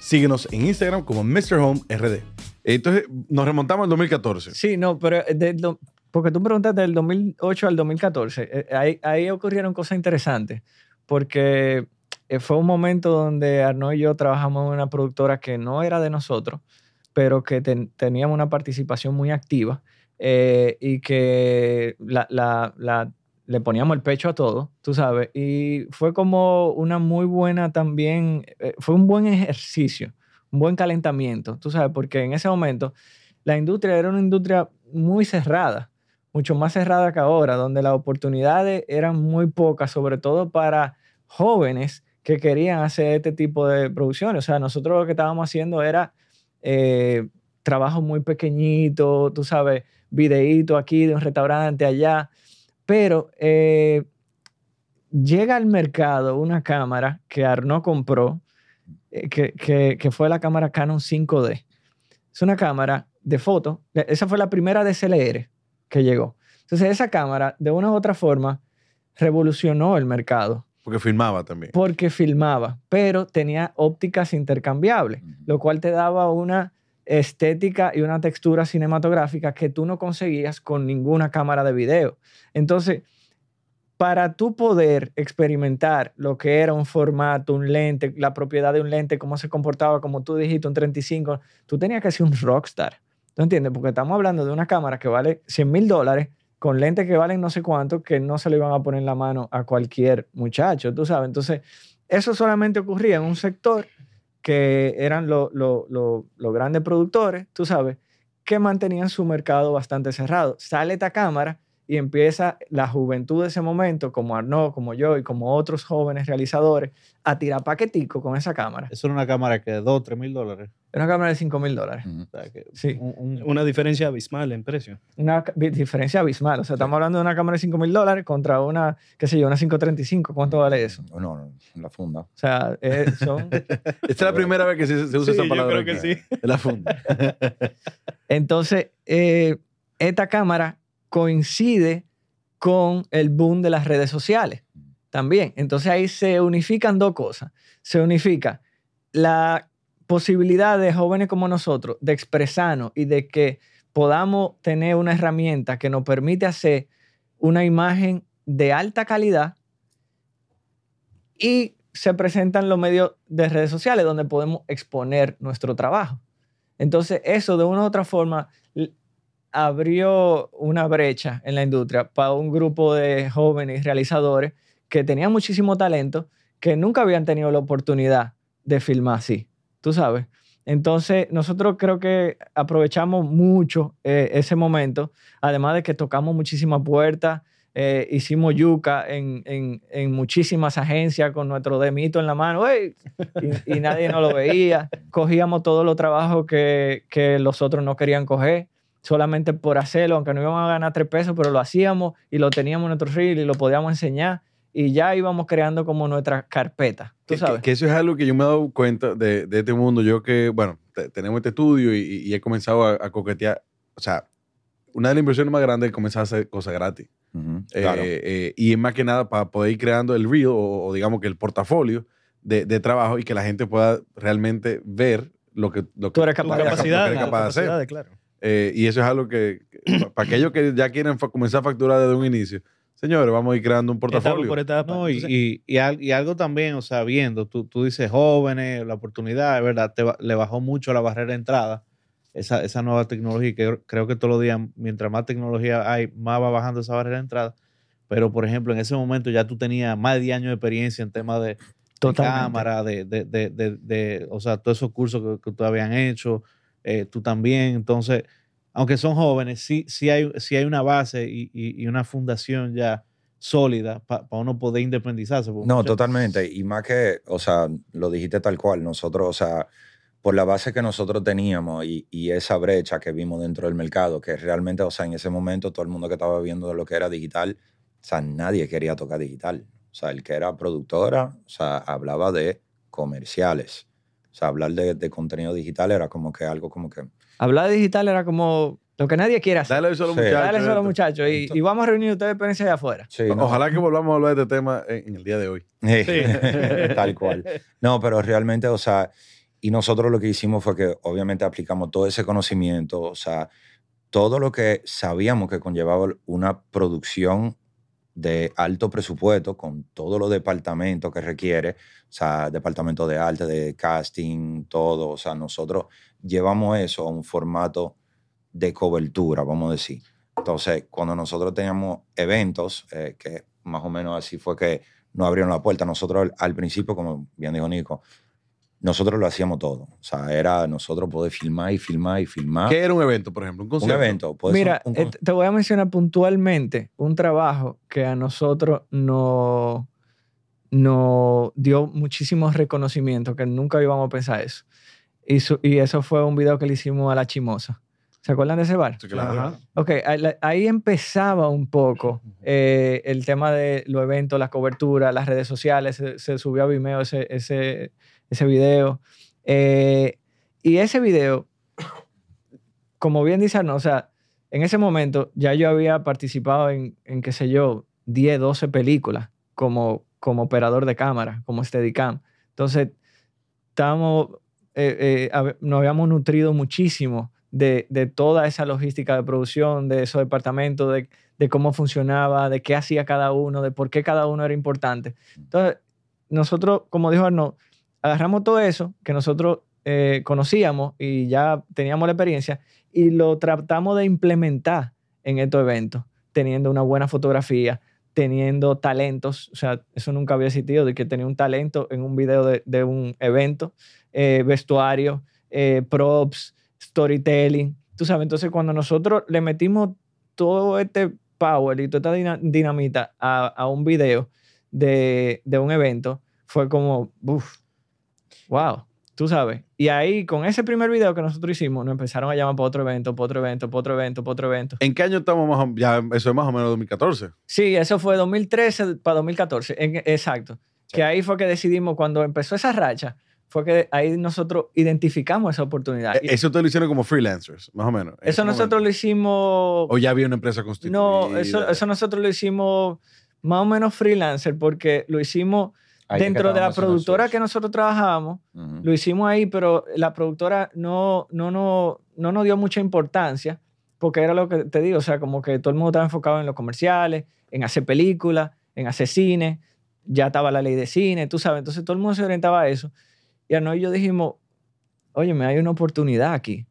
Síguenos en Instagram como Mr. Home RD. Entonces, nos remontamos al 2014. Sí, no, pero del do- porque tú preguntaste del 2008 al 2014, eh, ahí, ahí ocurrieron cosas interesantes, porque eh, fue un momento donde Arnaud y yo trabajamos en una productora que no era de nosotros, pero que ten- teníamos una participación muy activa eh, y que le poníamos el pecho a todo, tú sabes, y fue como una muy buena también, eh, fue un buen ejercicio, un buen calentamiento, tú sabes, porque en ese momento la industria era una industria muy cerrada, mucho más cerrada que ahora, donde las oportunidades eran muy pocas, sobre todo para jóvenes que querían hacer este tipo de producciones. O sea, nosotros lo que estábamos haciendo era eh, trabajo muy pequeñito, tú sabes, videíto aquí de un restaurante allá, pero eh, llega al mercado una cámara que Arnaud compró, eh, que, que- que fue la cámara Canon 5D. Es una cámara de foto. Esa fue la primera DSLR que llegó. Entonces esa cámara, de una u otra forma, revolucionó el mercado Porque filmaba también. porque filmaba, pero tenía ópticas intercambiables, lo cual te daba una estética y una textura cinematográfica que tú no conseguías con ninguna cámara de video. Entonces, para tú poder experimentar lo que era un formato, un lente, la propiedad de un lente, cómo se comportaba, como tú dijiste, un 35, tú tenías que ser un rockstar. ¿Tú entiendes? Porque estamos hablando de una cámara que vale 100 mil dólares con lentes que valen no sé cuánto, que no se le iban a poner en la mano a cualquier muchacho, tú sabes. Entonces, eso solamente ocurría en un sector que eran lo- lo- lo- los grandes productores, tú sabes, que mantenían su mercado bastante cerrado. Sale esta cámara y empieza la juventud de ese momento, como Arnaud, como yo y como otros jóvenes realizadores, a tirar paquetico con esa cámara. Eso era una cámara que de 2, 3 mil dólares. Era una cámara de 5 mil dólares. Ujú. O sea, que Sí. un- un- Una diferencia abismal en precio. Una diferencia abismal. O sea, estamos hablando de una cámara de 5 mil dólares contra una, qué sé yo, una 535. ¿Cuánto vale eso? No, no, en la funda. O sea, eh, son... [LAUGHS] Esta es la primera vez que se, se usa Sí, esa yo palabra. creo que aquí. sí. En [LAUGHS] la funda. Entonces, eh, esta cámara coincide con el boom de las redes sociales también. Entonces ahí se unifican dos cosas. Se unifica la posibilidad de jóvenes como nosotros de expresarnos y de que podamos tener una herramienta que nos permite hacer una imagen de alta calidad y se presentan los medios de redes sociales donde podemos exponer nuestro trabajo. Entonces, eso de una u otra forma abrió una brecha en la industria para un grupo de jóvenes realizadores que tenían muchísimo talento, que nunca habían tenido la oportunidad de filmar así, tú sabes. Entonces, nosotros creo que aprovechamos mucho eh, ese momento, además de que tocamos muchísimas puertas, eh, hicimos yuca en, en- en muchísimas agencias con nuestro demito en la mano, y, y nadie nos lo veía. Cogíamos todos los trabajos que, que los otros no querían coger, solamente por hacerlo, aunque no íbamos a ganar tres pesos, pero lo hacíamos y lo teníamos en nuestro reel y lo podíamos enseñar y ya íbamos creando como nuestra carpeta, tú sabes. que- que eso es algo que yo me he dado cuenta de, de este mundo. Yo que, bueno, te- tenemos este estudio y, y he comenzado a, a coquetear. O sea, una de las inversiones más grandes es comenzar a hacer cosas gratis. Eh, Claro. eh, y es más que nada para poder ir creando el reel o, o digamos que el portafolio de, de trabajo y que la gente pueda realmente ver lo que, lo que Tú eres Tu capaz de hacer. capacidad, lo que eres capaz de hacer. capacidades, claro. Eh, y eso es algo que, que [CLEARS THROAT] para aquellos que ya quieren fa- comenzar a facturar desde un inicio, señores, vamos a ir creando un portafolio. por etapa. No, y, y, y al- y algo también, o sea, viendo, tú, tú dices jóvenes, la oportunidad, es verdad, te le bajó mucho la barrera de entrada, esa, esa nueva tecnología, que creo que todos los días, mientras más tecnología hay, más va bajando esa barrera de entrada. Pero, por ejemplo, en ese momento ya tú tenías más de 10 años de experiencia en temas de, de cámara, de, de, de, de- de- o sea, todos esos cursos que, que tú habían hecho, eh, tú también. Entonces, aunque son jóvenes, sí, sí, hay, sí hay una base y, y- y una fundación ya sólida para uno poder independizarse. No, muchas- totalmente. Y más que, o sea, lo dijiste tal cual. Nosotros, o sea, por la base que nosotros teníamos y, y esa brecha que vimos dentro del mercado, que realmente, o sea, en ese momento todo el mundo que estaba viendo de lo que era digital, o sea, nadie quería tocar digital. O sea, el que era productora, o sea, hablaba de comerciales. O sea, hablar de, de contenido digital era como que algo como que... Hablar de digital era como lo que nadie quiere hacer. Dale eso a los Sí. muchachos. Dale eso a los esto. muchachos y, y vamos a reunir ustedes experiencia allá afuera. Sí, no. Ojalá que volvamos a hablar de este tema en, en el día de hoy. [LAUGHS] Tal cual. No, pero realmente, o sea, y nosotros lo que hicimos fue que obviamente aplicamos todo ese conocimiento, o sea, todo lo que sabíamos que conllevaba una producción de alto presupuesto con todos los departamentos que requiere, o sea, departamento de arte, de casting, todo, o sea, nosotros llevamos eso a un formato de cobertura, vamos a decir. Entonces, cuando nosotros teníamos eventos, eh, que más o menos así fue que nos abrieron la puerta. Nosotros al, al principio, como bien dijo Nico, nosotros lo hacíamos todo. O sea, era nosotros poder filmar y filmar y filmar. ¿Qué era un evento, por ejemplo? Un Un concierto. evento. puede ser Mira, un eh, con- te voy a mencionar puntualmente un trabajo que a nosotros nos no dio muchísimos reconocimientos, que nunca íbamos a pensar eso. Y, su- y eso fue un video que le hicimos a La Chimosa. ¿Se acuerdan de ese bar? Sí, claro. Ajá. Ok, ahí empezaba un poco eh, el tema de los eventos, las coberturas, las redes sociales. Se, se subió a Vimeo ese, ese, ese video. Eh, y ese video, como bien dice Arno, o sea, en ese momento ya yo había participado en, en qué sé yo, 10, 12 películas como, como operador de cámara, como Steadicam. Entonces, estábamos, eh, eh, nos habíamos nutrido muchísimo de, de toda esa logística de producción, de esos departamentos, de, de cómo funcionaba, de qué hacía cada uno, de por qué cada uno era importante. Entonces, nosotros, como dijo Arno, agarramos todo eso que nosotros eh, conocíamos y ya teníamos la experiencia y lo tratamos de implementar en estos eventos, teniendo una buena fotografía, teniendo talentos, o sea, eso nunca había existido, de que tenía un talento en un video de, de un evento, eh, vestuario, eh, props, storytelling, tú sabes, entonces cuando nosotros le metimos todo este power y toda esta dina- dinamita a, a un video de, de un evento, fue como, uff, wow, tú sabes. Y ahí, con ese primer video que nosotros hicimos, nos empezaron a llamar para otro evento, para otro evento, para otro evento, para otro evento. ¿En qué año estamos más o Ya, eso es más o menos 2014. Sí, eso fue 2013 para 2014, en- exacto. Que ahí fue que decidimos, cuando empezó esa racha, fue que ahí nosotros identificamos esa oportunidad. Eh, Eso ustedes lo hicieron como freelancers, más o menos. en eso nosotros lo momento. hicimos... O ya había una empresa constituida. No, eso, eso nosotros lo hicimos más o menos freelancer porque lo hicimos dentro de la productora que nosotros trabajábamos. Ujú. Lo hicimos ahí, pero la productora no, no, no, no nos dio mucha importancia porque era lo que te digo, o sea, como que todo el mundo estaba enfocado en los comerciales, en hacer películas, en hacer cine, ya estaba la ley de cine, tú sabes, entonces todo el mundo se orientaba a eso. Y Arnold y yo dijimos, oye, me hay una oportunidad aquí.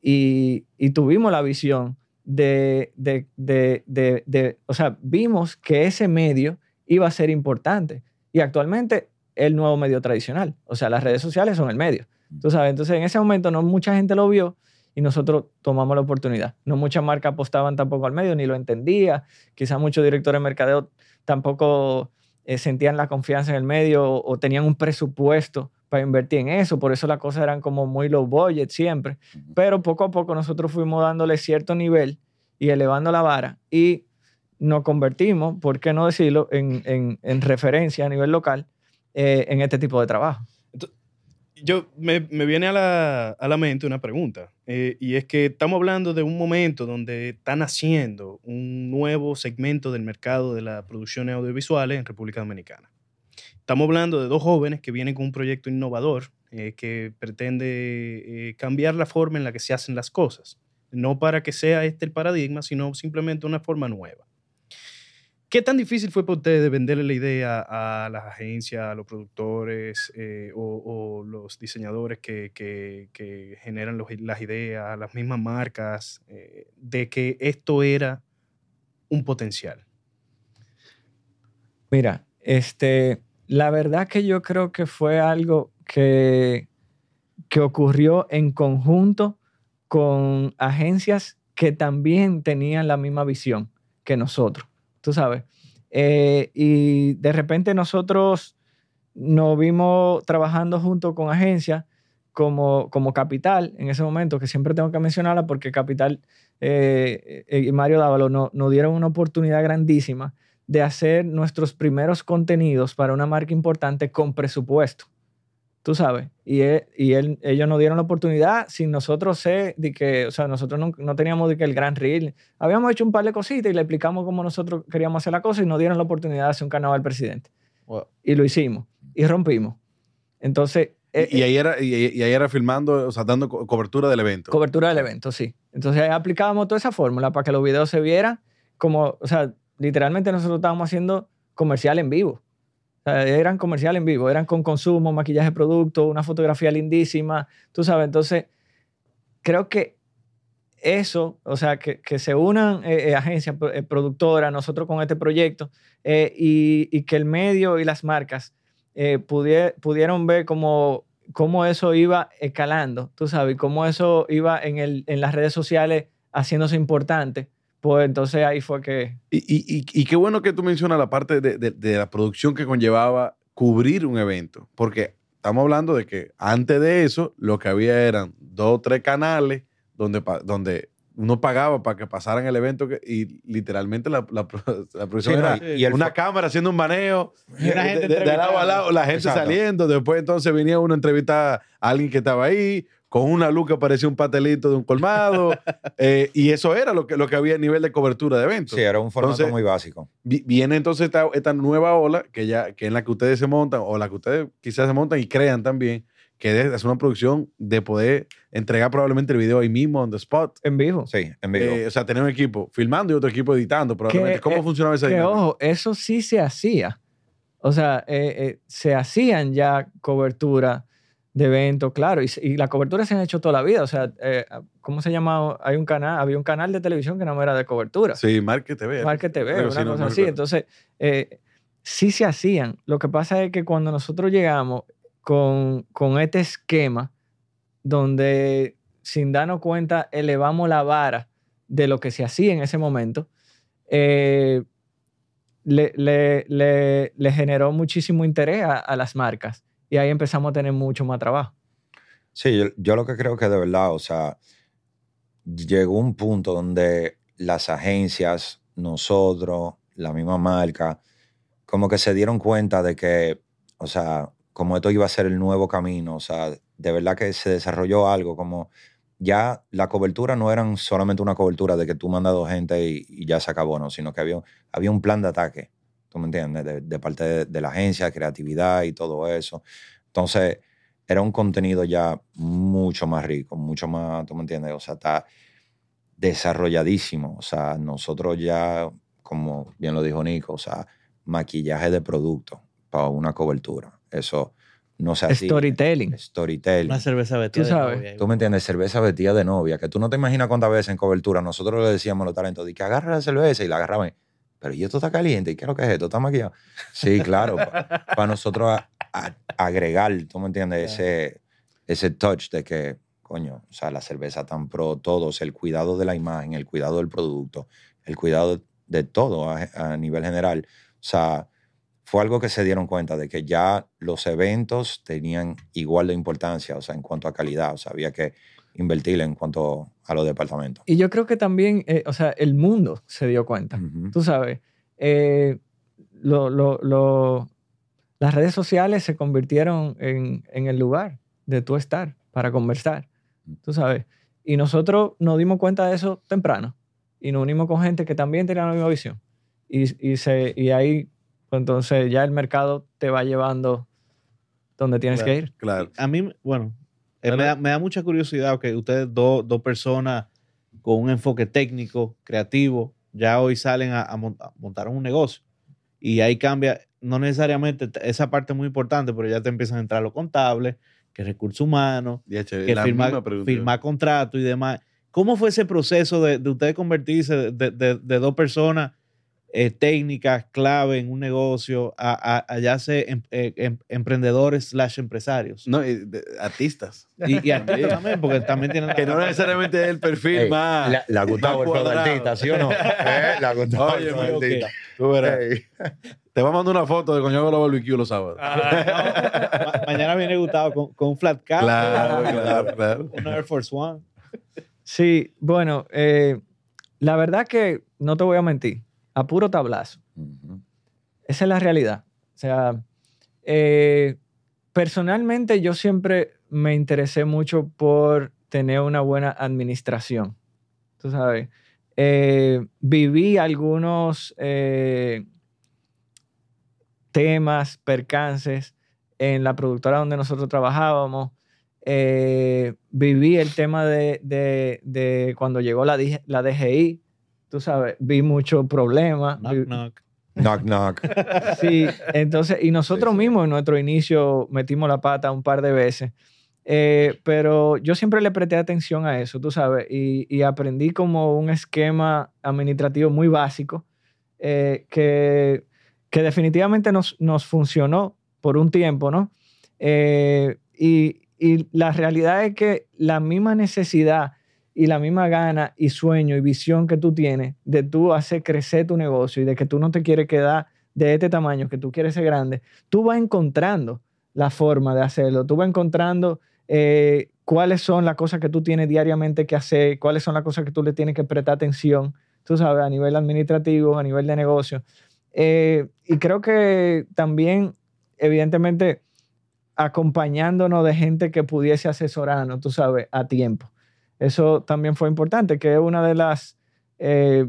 Y, y tuvimos la visión de, de, de, de- o sea, vimos que ese medio iba a ser importante. Y actualmente el nuevo medio tradicional. O sea, las redes sociales son el medio. Tú sabes, entonces en ese momento no mucha gente lo vio y nosotros tomamos la oportunidad. No muchas marcas apostaban tampoco al medio, ni lo entendía. Quizás muchos directores de mercadeo tampoco eh, sentían la confianza en el medio o, o tenían un presupuesto para invertir en eso. Por eso las cosas eran como muy low budget siempre. Pero poco a poco nosotros fuimos dándole cierto nivel y elevando la vara y nos convertimos, por qué no decirlo, en, en- en referencia a nivel local eh, en este tipo de trabajo. Yo, me, me viene a la, a la mente una pregunta, eh, y es que estamos hablando de un momento donde están haciendo un nuevo segmento del mercado de las producciones audiovisuales en República Dominicana. Estamos hablando de dos jóvenes que vienen con un proyecto innovador eh, que pretende cambiar la forma en la que se hacen las cosas. No para que sea este el paradigma, sino simplemente una forma nueva. ¿Qué tan difícil fue para ustedes venderle la idea a las agencias, a los productores eh, o, los diseñadores que, generan las ideas, las mismas marcas, eh, de que esto era un potencial? Mira, este, la verdad que yo creo que fue algo que, que ocurrió en conjunto con agencias que también tenían la misma visión que nosotros, tú sabes. Eh, y de repente nosotros nos vimos trabajando junto con agencias como, como Capital en ese momento, que siempre tengo que mencionarla porque Capital eh, eh, y Mario Dávalo no- nos dieron una oportunidad grandísima de hacer nuestros primeros contenidos para una marca importante con presupuesto. Tú sabes. Y, él- y él- ellos nos dieron la oportunidad sin nosotros ser de que, o sea, nosotros no, no teníamos de que el gran reel. Habíamos hecho un par de cositas y le explicamos cómo nosotros queríamos hacer la cosa y nos dieron la oportunidad de hacer un carnaval presidente. Wow. Y lo hicimos. Y rompimos. Entonces, eh, Y, y ahí era, y, y ahí era filmando, o sea, dando co- cobertura del evento. Cobertura del evento, sí. Entonces ahí aplicábamos toda esa fórmula para que los videos se vieran como, o sea, literalmente nosotros estábamos haciendo comercial en vivo. Sea, eran comercial en vivo, eran con consumo, maquillaje de producto, una fotografía lindísima, tú sabes. Entonces, creo que eso, o sea, que, se unan eh, eh, agencias, eh, productoras, nosotros con este proyecto, y, y que el medio y las marcas eh, pudie- pudieron ver cómo, cómo eso iba escalando, tú sabes, cómo eso iba en, el, en las redes sociales haciéndose importante, pues entonces ahí fue que... Y, y- y- y qué bueno que tú mencionas la parte de, de- de la producción que conllevaba cubrir un evento, porque estamos hablando de que antes de eso lo que había eran dos o tres canales donde, donde uno pagaba para que pasaran el evento que- y literalmente la, la pro- [LAUGHS] la producción Sí, era y- y el una cámara haciendo un maneo Y una de- gente de, de lado a lado, la gente Exacto. saliendo, después entonces venía uno a entrevistar a alguien que estaba ahí, con una luz que parecía un patelito de un colmado. [LAUGHS] eh, y eso era lo que, lo que había a nivel de cobertura de eventos. Sí, era un formato Entonces, muy básico. Vi- Viene entonces esta, esta nueva ola que ya que en la que ustedes se montan o la que ustedes quizás se montan y crean también que es una producción de poder entregar probablemente el video ahí mismo on the spot En vivo. Sí, en vivo. Eh, o sea tener un equipo filmando y otro equipo editando probablemente Que, cómo eh, funcionaba esa Que dinámica? ojo, eso sí se hacía. O sea, eh, eh, se hacían ya cobertura de eventos, claro, y, la cobertura se han hecho toda la vida. O sea, eh, ¿cómo se llama? Hay un canal, había un canal de televisión que no era de cobertura. sí Marque TV Market TV, Pero una sí, no cosa así. Entonces, eh, sí se hacían. Lo que pasa es que cuando nosotros llegamos con, con este esquema, donde sin darnos cuenta elevamos la vara de lo que se hacía en ese momento, eh, le, le- le- le generó muchísimo interés a, a las marcas. Y ahí empezamos a tener mucho más trabajo. Sí, yo, lo que creo que de verdad, o sea, llegó un punto donde las agencias, nosotros, la misma marca, como que se dieron cuenta de que, o sea, como esto iba a ser el nuevo camino, o sea, de verdad que se desarrolló algo como ya la cobertura no eran solamente una cobertura de que tú mandas dos gente y, y ya se acabó, ¿no? Sino que había, había un plan de ataque, ¿tú me entiendes? De, de parte de, de la agencia, creatividad y todo eso. Entonces, era un contenido ya mucho más rico, mucho más, ¿tú me entiendes? O sea, está desarrolladísimo. O sea, nosotros ya, como bien lo dijo Nico, o sea, maquillaje de producto para una cobertura. Eso no se hacía. Storytelling. Storytelling. Una cerveza vestida Tú de sabes. novia. Tú me entiendes, cerveza vestida de novia, que tú no te imaginas cuántas veces en cobertura nosotros le decíamos a los talentos, de que agarra la cerveza y la agarraban. Pero ¿y esto está caliente? ¿Y qué es lo que es esto? ¿Está maquillado? Sí, claro. Para nosotros a- a- agregar, tú me entiendes, ese, ese touch de que, coño, o sea, la cerveza tan pro, todos, el cuidado de la imagen, el cuidado del producto, el cuidado de todo a, a nivel general. O sea, fue algo que se dieron cuenta de que ya los eventos tenían igual de importancia, o sea, en cuanto a calidad, o sea, había que invertir en cuanto a los departamentos. Y yo creo que también, eh, o sea, el mundo se dio cuenta. Tú sabes, eh, lo- lo- lo- las redes sociales se convirtieron en, en el lugar de tú estar para conversar, tú sabes. Y nosotros nos dimos cuenta de eso temprano y nos unimos con gente que también tenía la misma visión. Y, y, se, y ahí, pues, entonces, ya el mercado te va llevando donde tienes Claro. que ir. claro A mí, bueno, eh, me, da, me da mucha curiosidad que ustedes dos dos personas con un enfoque técnico, creativo, ya hoy salen a, a mon- a montar un negocio. Y ahí cambia, no necesariamente esa parte es muy importante, pero ya te empiezan a entrar los contables, que recursos humanos, que firmar, firmar contrato y demás. ¿Cómo fue ese proceso de, de ustedes convertirse de- de dos personas eh, técnicas clave en un negocio a, a, a ya ser em- eh, em- emprendedores slash empresarios? no y de- artistas [LAUGHS] Y, y artistas también, porque también tienen... [LAUGHS] que no necesariamente es el perfil Ey, más la- más el artista, ¿sí o no? [LAUGHS] Eh, Le ha gustado Oye, el flow de ok. artista. Tú verás. Ey. te voy a mandar una foto de coño los barbecue los sábados Ah, no. Ma- mañana viene Gustavo con, con un flat cap, claro claro claro un Air Force One. Sí, bueno, eh, la verdad que no te voy a mentir, a puro tablazo. Esa es la realidad. O sea, eh, personalmente yo siempre me interesé mucho por tener una buena administración. Tú sabes, Eh, viví algunos eh, temas, percances en la productora donde nosotros trabajábamos. Eh, viví el tema de, de- de cuando llegó la, la DGI. Tú sabes, vi muchos problemas. Knock, vi- knock. Knock, knock. [LAUGHS] Sí, entonces, y nosotros Sí, sí. mismos en nuestro inicio metimos la pata un par de veces, Eh, pero yo siempre le presté atención a eso, tú sabes, y, y aprendí como un esquema administrativo muy básico eh, que, que definitivamente nos, nos funcionó por un tiempo, ¿no? Eh, y, y la realidad es que la misma necesidad y la misma gana y sueño y visión que tú tienes de tú hacer crecer tu negocio y de que tú no te quieres quedar de este tamaño, que tú quieres ser grande, tú vas encontrando la forma de hacerlo, tú vas encontrando eh, cuáles son las cosas que tú tienes diariamente que hacer, cuáles son las cosas que tú le tienes que prestar atención, tú sabes, a nivel administrativo, a nivel de negocio. Eh, y creo que también, evidentemente, acompañándonos de gente que pudiese asesorarnos, tú sabes, a tiempo. Eso también fue importante, que es una de las eh,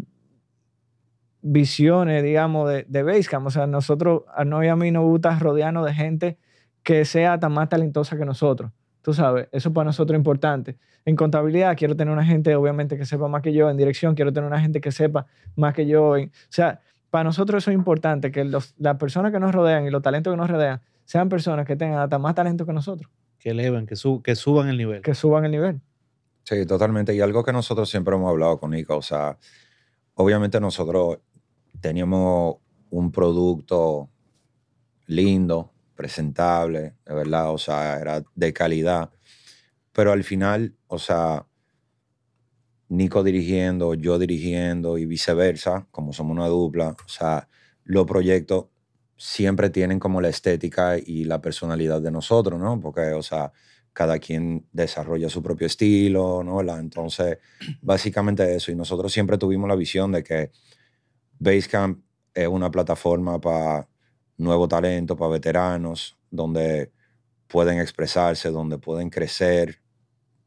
visiones, digamos, de, de Basecamp. O sea, nosotros, a no y a mí nos gusta rodearnos de gente que sea tan más talentosa que nosotros. Tú sabes, eso para nosotros es importante. En contabilidad quiero tener una gente, obviamente, que sepa más que yo. En dirección quiero tener una gente que sepa más que yo. En- o sea, para nosotros eso es importante, que los, las personas que nos rodean y los talentos que nos rodean sean personas que tengan hasta más talento que nosotros, Que eleven, que, que suban el nivel. que suban el nivel. Sí, totalmente. Y algo que nosotros siempre hemos hablado con Nico, o sea, obviamente nosotros teníamos un producto lindo, presentable, de verdad, o sea, era de calidad, pero al final, o sea, Nico dirigiendo, yo dirigiendo y viceversa, como somos una dupla, o sea, los proyectos siempre tienen como la estética y la personalidad de nosotros, ¿no? Porque, o sea, cada quien desarrolla su propio estilo, ¿no? ¿verdad? Entonces, [CLEARS THROAT] básicamente eso. Y nosotros siempre tuvimos la visión de que Basecamp es una plataforma para nuevo talento, para veteranos, donde pueden expresarse, donde pueden crecer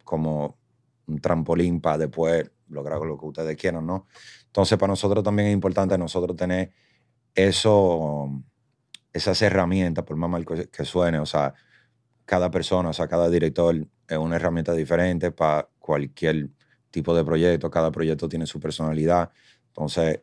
como un trampolín para después lograr lo que ustedes quieran, ¿no? Entonces, para nosotros también es importante nosotros tener eso, esas herramientas, por más mal que que suene, o sea, cada persona, o sea, cada director es una herramienta diferente para cualquier tipo de proyecto. Cada proyecto tiene su personalidad. Entonces,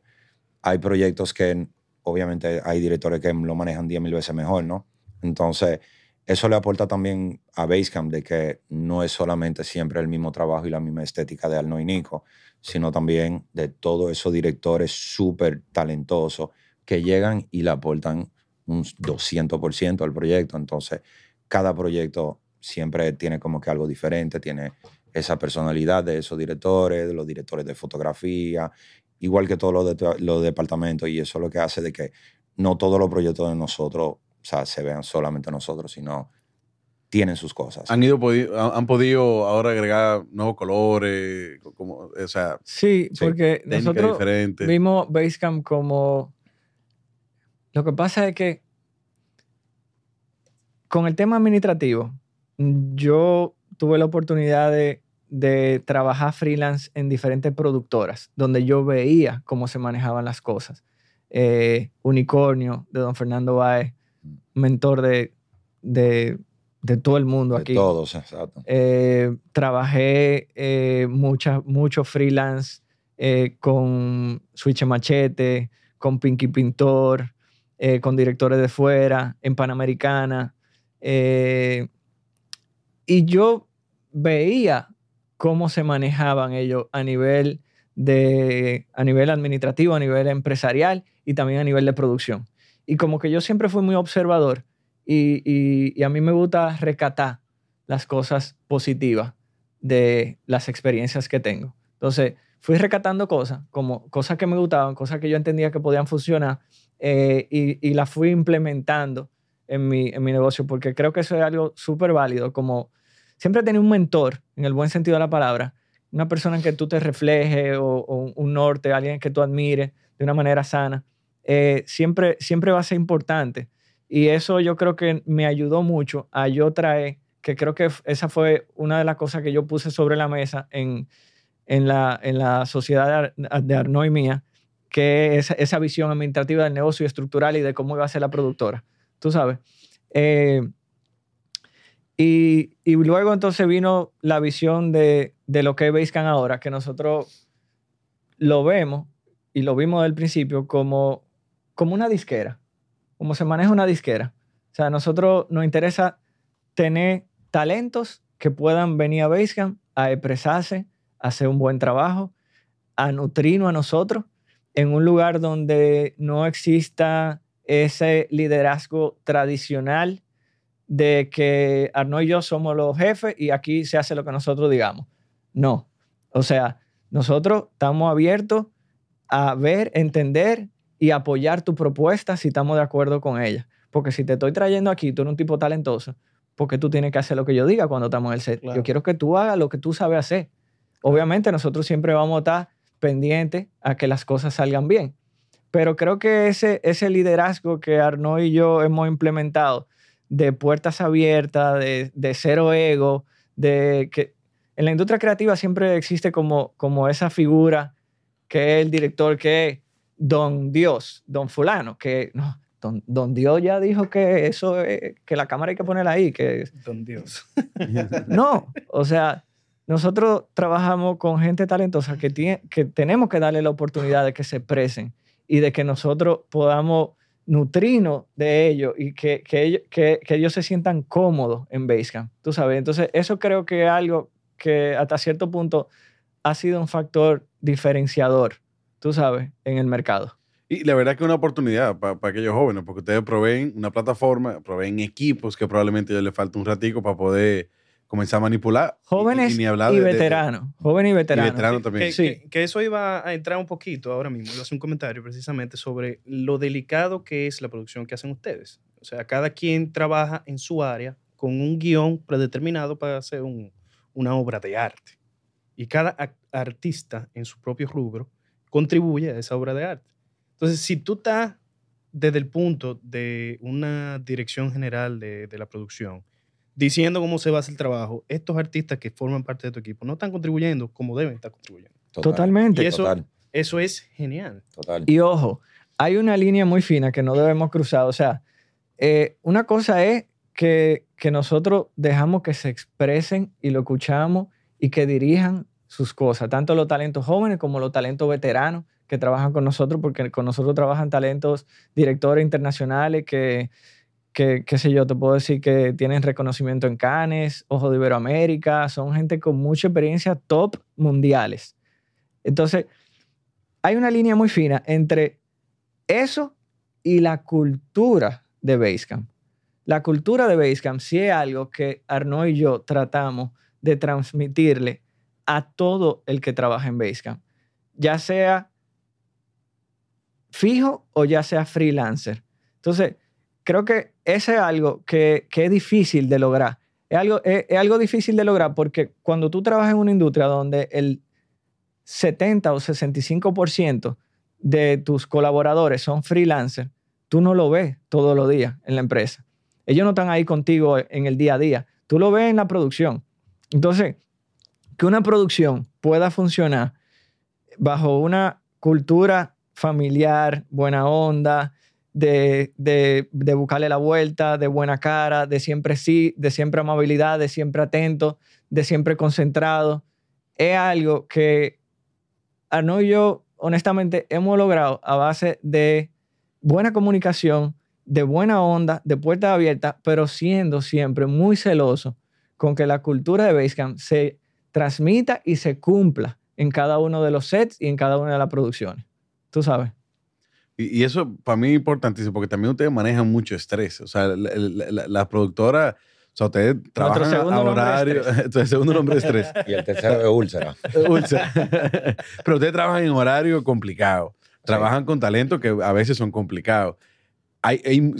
hay proyectos que obviamente hay directores que lo manejan 10 mil veces mejor, ¿no? Entonces, eso le aporta también a Basecamp de que no es solamente siempre el mismo trabajo y la misma estética de Arno y Nico, sino también de todos esos directores súper talentosos que llegan y le aportan un 200% al proyecto. Entonces, cada proyecto siempre tiene como que algo diferente, tiene esa personalidad de esos directores, de los directores de fotografía, igual que todos los, de- los departamentos, y eso es lo que hace de que no todos los proyectos de nosotros o sea, se vean solamente nosotros, sino tienen sus cosas. Han, ido, podi- han han podido ahora agregar nuevos colores, co- como, o sea, Sí, Sí, porque nosotros vimos Basecamp como... Lo que pasa es que con el tema administrativo, yo tuve la oportunidad de, de trabajar freelance en diferentes productoras, donde yo veía cómo se manejaban las cosas. Eh, Unicornio, de don Fernando Baez, mentor de, de, de todo el mundo De aquí. todos, exacto. Eh, trabajé eh, mucha- mucho freelance con Switch Machete, con Pinky Pintor, con directores de fuera, en Panamericana. Eh, y yo veía cómo se manejaban ellos a nivel, de, a nivel administrativo, a nivel empresarial y también a nivel de producción. Y como que yo siempre fui muy observador y, y- a mí me gusta recatar las cosas positivas de las experiencias que tengo. Entonces, fui recatando cosas, como cosas que me gustaban, cosas que yo entendía que podían funcionar eh, y, y las fui implementando en mi, en mi negocio, porque creo que eso es algo súper válido, como siempre tener un mentor, en el buen sentido de la palabra, una persona en que tú te reflejes o, o un norte, alguien que tú admires de una manera sana, eh, siempre, siempre va a ser importante. Y eso yo creo que me ayudó mucho a yo traer, que creo que esa fue una de las cosas que yo puse sobre la mesa en, en, la, en la sociedad de, Ar- de Arnaud y mía, que es esa visión administrativa del negocio y estructural y de cómo iba a ser la productora. Tú sabes. Eh, y, y luego entonces vino la visión de, de lo que es Basecamp ahora, que nosotros lo vemos y lo vimos del principio como, como una disquera, como se maneja una disquera. O sea, a nosotros nos interesa tener talentos que puedan venir a Basecamp a expresarse, a hacer un buen trabajo, a nutrirnos a nosotros en un lugar donde no exista ese liderazgo tradicional de que Arnaud y yo somos los jefes y aquí se hace lo que nosotros digamos. No. O sea, nosotros estamos abiertos a ver, entender y apoyar tu propuesta si estamos de acuerdo con ella. Porque si te estoy trayendo aquí, tú eres un tipo talentoso, porque tú tienes que hacer lo que yo diga cuando estamos en el set. Claro. Yo quiero que tú hagas lo que tú sabes hacer. Obviamente nosotros siempre vamos a estar pendientes a que las cosas salgan bien. Pero creo que ese, ese liderazgo que Arnaud y yo hemos implementado de puertas abiertas, de, de cero ego, de que en la industria creativa siempre existe como, como esa figura que es el director, que es don Dios, don fulano, que no, don, don Dios ya dijo que eso, es- que la cámara hay que ponerla ahí, que Don Dios. [LAUGHS] no, o sea, nosotros trabajamos con gente talentosa que, tiene, que tenemos que darle la oportunidad de que se expresen y de que nosotros podamos nutrirnos de ellos y que, que ellos, que, ellos se sientan cómodos en Basecamp, tú sabes. Entonces, eso creo que es algo que hasta cierto punto ha sido un factor diferenciador, tú sabes, en el mercado. Y la verdad que es una oportunidad para aquellos jóvenes, porque ustedes proveen una plataforma, proveen equipos que probablemente a ellos les falta un ratico para poder comenzar a manipular. Y- Jóvenes y, ni hablar de- de- veteranos, jóvenes y Y veteranos. veteranos también. Que, Sí. que- que eso iba a entrar un poquito ahora mismo. A hacer un comentario precisamente sobre lo delicado que es la producción que hacen ustedes. O sea, cada quien trabaja en su área con un guion predeterminado para hacer un- una obra de arte. Y cada artista en su propio rubro contribuye a esa obra de arte. Entonces, si tú estás desde el punto de una dirección general de, de la producción, diciendo cómo se va a hacer el trabajo, estos artistas que forman parte de tu equipo no están contribuyendo como deben estar contribuyendo. Total, Totalmente. Y eso- Total, Eso es genial. total. Y ojo, hay una línea muy fina que no debemos cruzar. O sea, eh, una cosa es que, que nosotros dejamos que se expresen y lo escuchamos y que dirijan sus cosas, tanto los talentos jóvenes como los talentos veteranos que trabajan con nosotros, porque con nosotros trabajan talentos, directores internacionales que, que, qué sé yo, te puedo decir que tienen reconocimiento en Cannes, Ojo de Iberoamérica, son gente con mucha experiencia top mundiales. Entonces, hay una línea muy fina entre eso y la cultura de Basecamp. La cultura de Basecamp sí es algo que Arnaud y yo tratamos de transmitirle a todo el que trabaja en Basecamp, ya sea fijo o ya sea freelancer. Entonces, creo que ese es algo que, es difícil de lograr. Es algo, es algo difícil de lograr porque cuando tú trabajas en una industria donde el 70 o 65% de tus colaboradores son freelancers, tú no lo ves todos los días en la empresa. Ellos no están ahí contigo en el día a día. Tú lo ves en la producción. Entonces, que una producción pueda funcionar bajo una cultura familiar, buena onda, de, de, de buscarle la vuelta, de buena cara, de siempre sí, de siempre amabilidad, de siempre atento, de siempre concentrado, es algo que Arnaud y yo, honestamente, hemos logrado a base de buena comunicación, de buena onda, de puertas abiertas, pero siendo siempre muy celoso con que la cultura de Basecamp se transmita y se cumpla en cada uno de los sets y en cada una de las producciones. Tú sabes. Y, y eso para mí es importantísimo porque también ustedes manejan mucho estrés. O sea, la, la, la- la productora, o sea, ustedes trabajan a- horario. el [LAUGHS] segundo nombre es estrés. [LAUGHS] Y el tercero es úlcera. [LAUGHS] Úlcera. Pero ustedes trabajan en horario complicado. Trabajan con talentos que a veces son complicados. Hay, hay-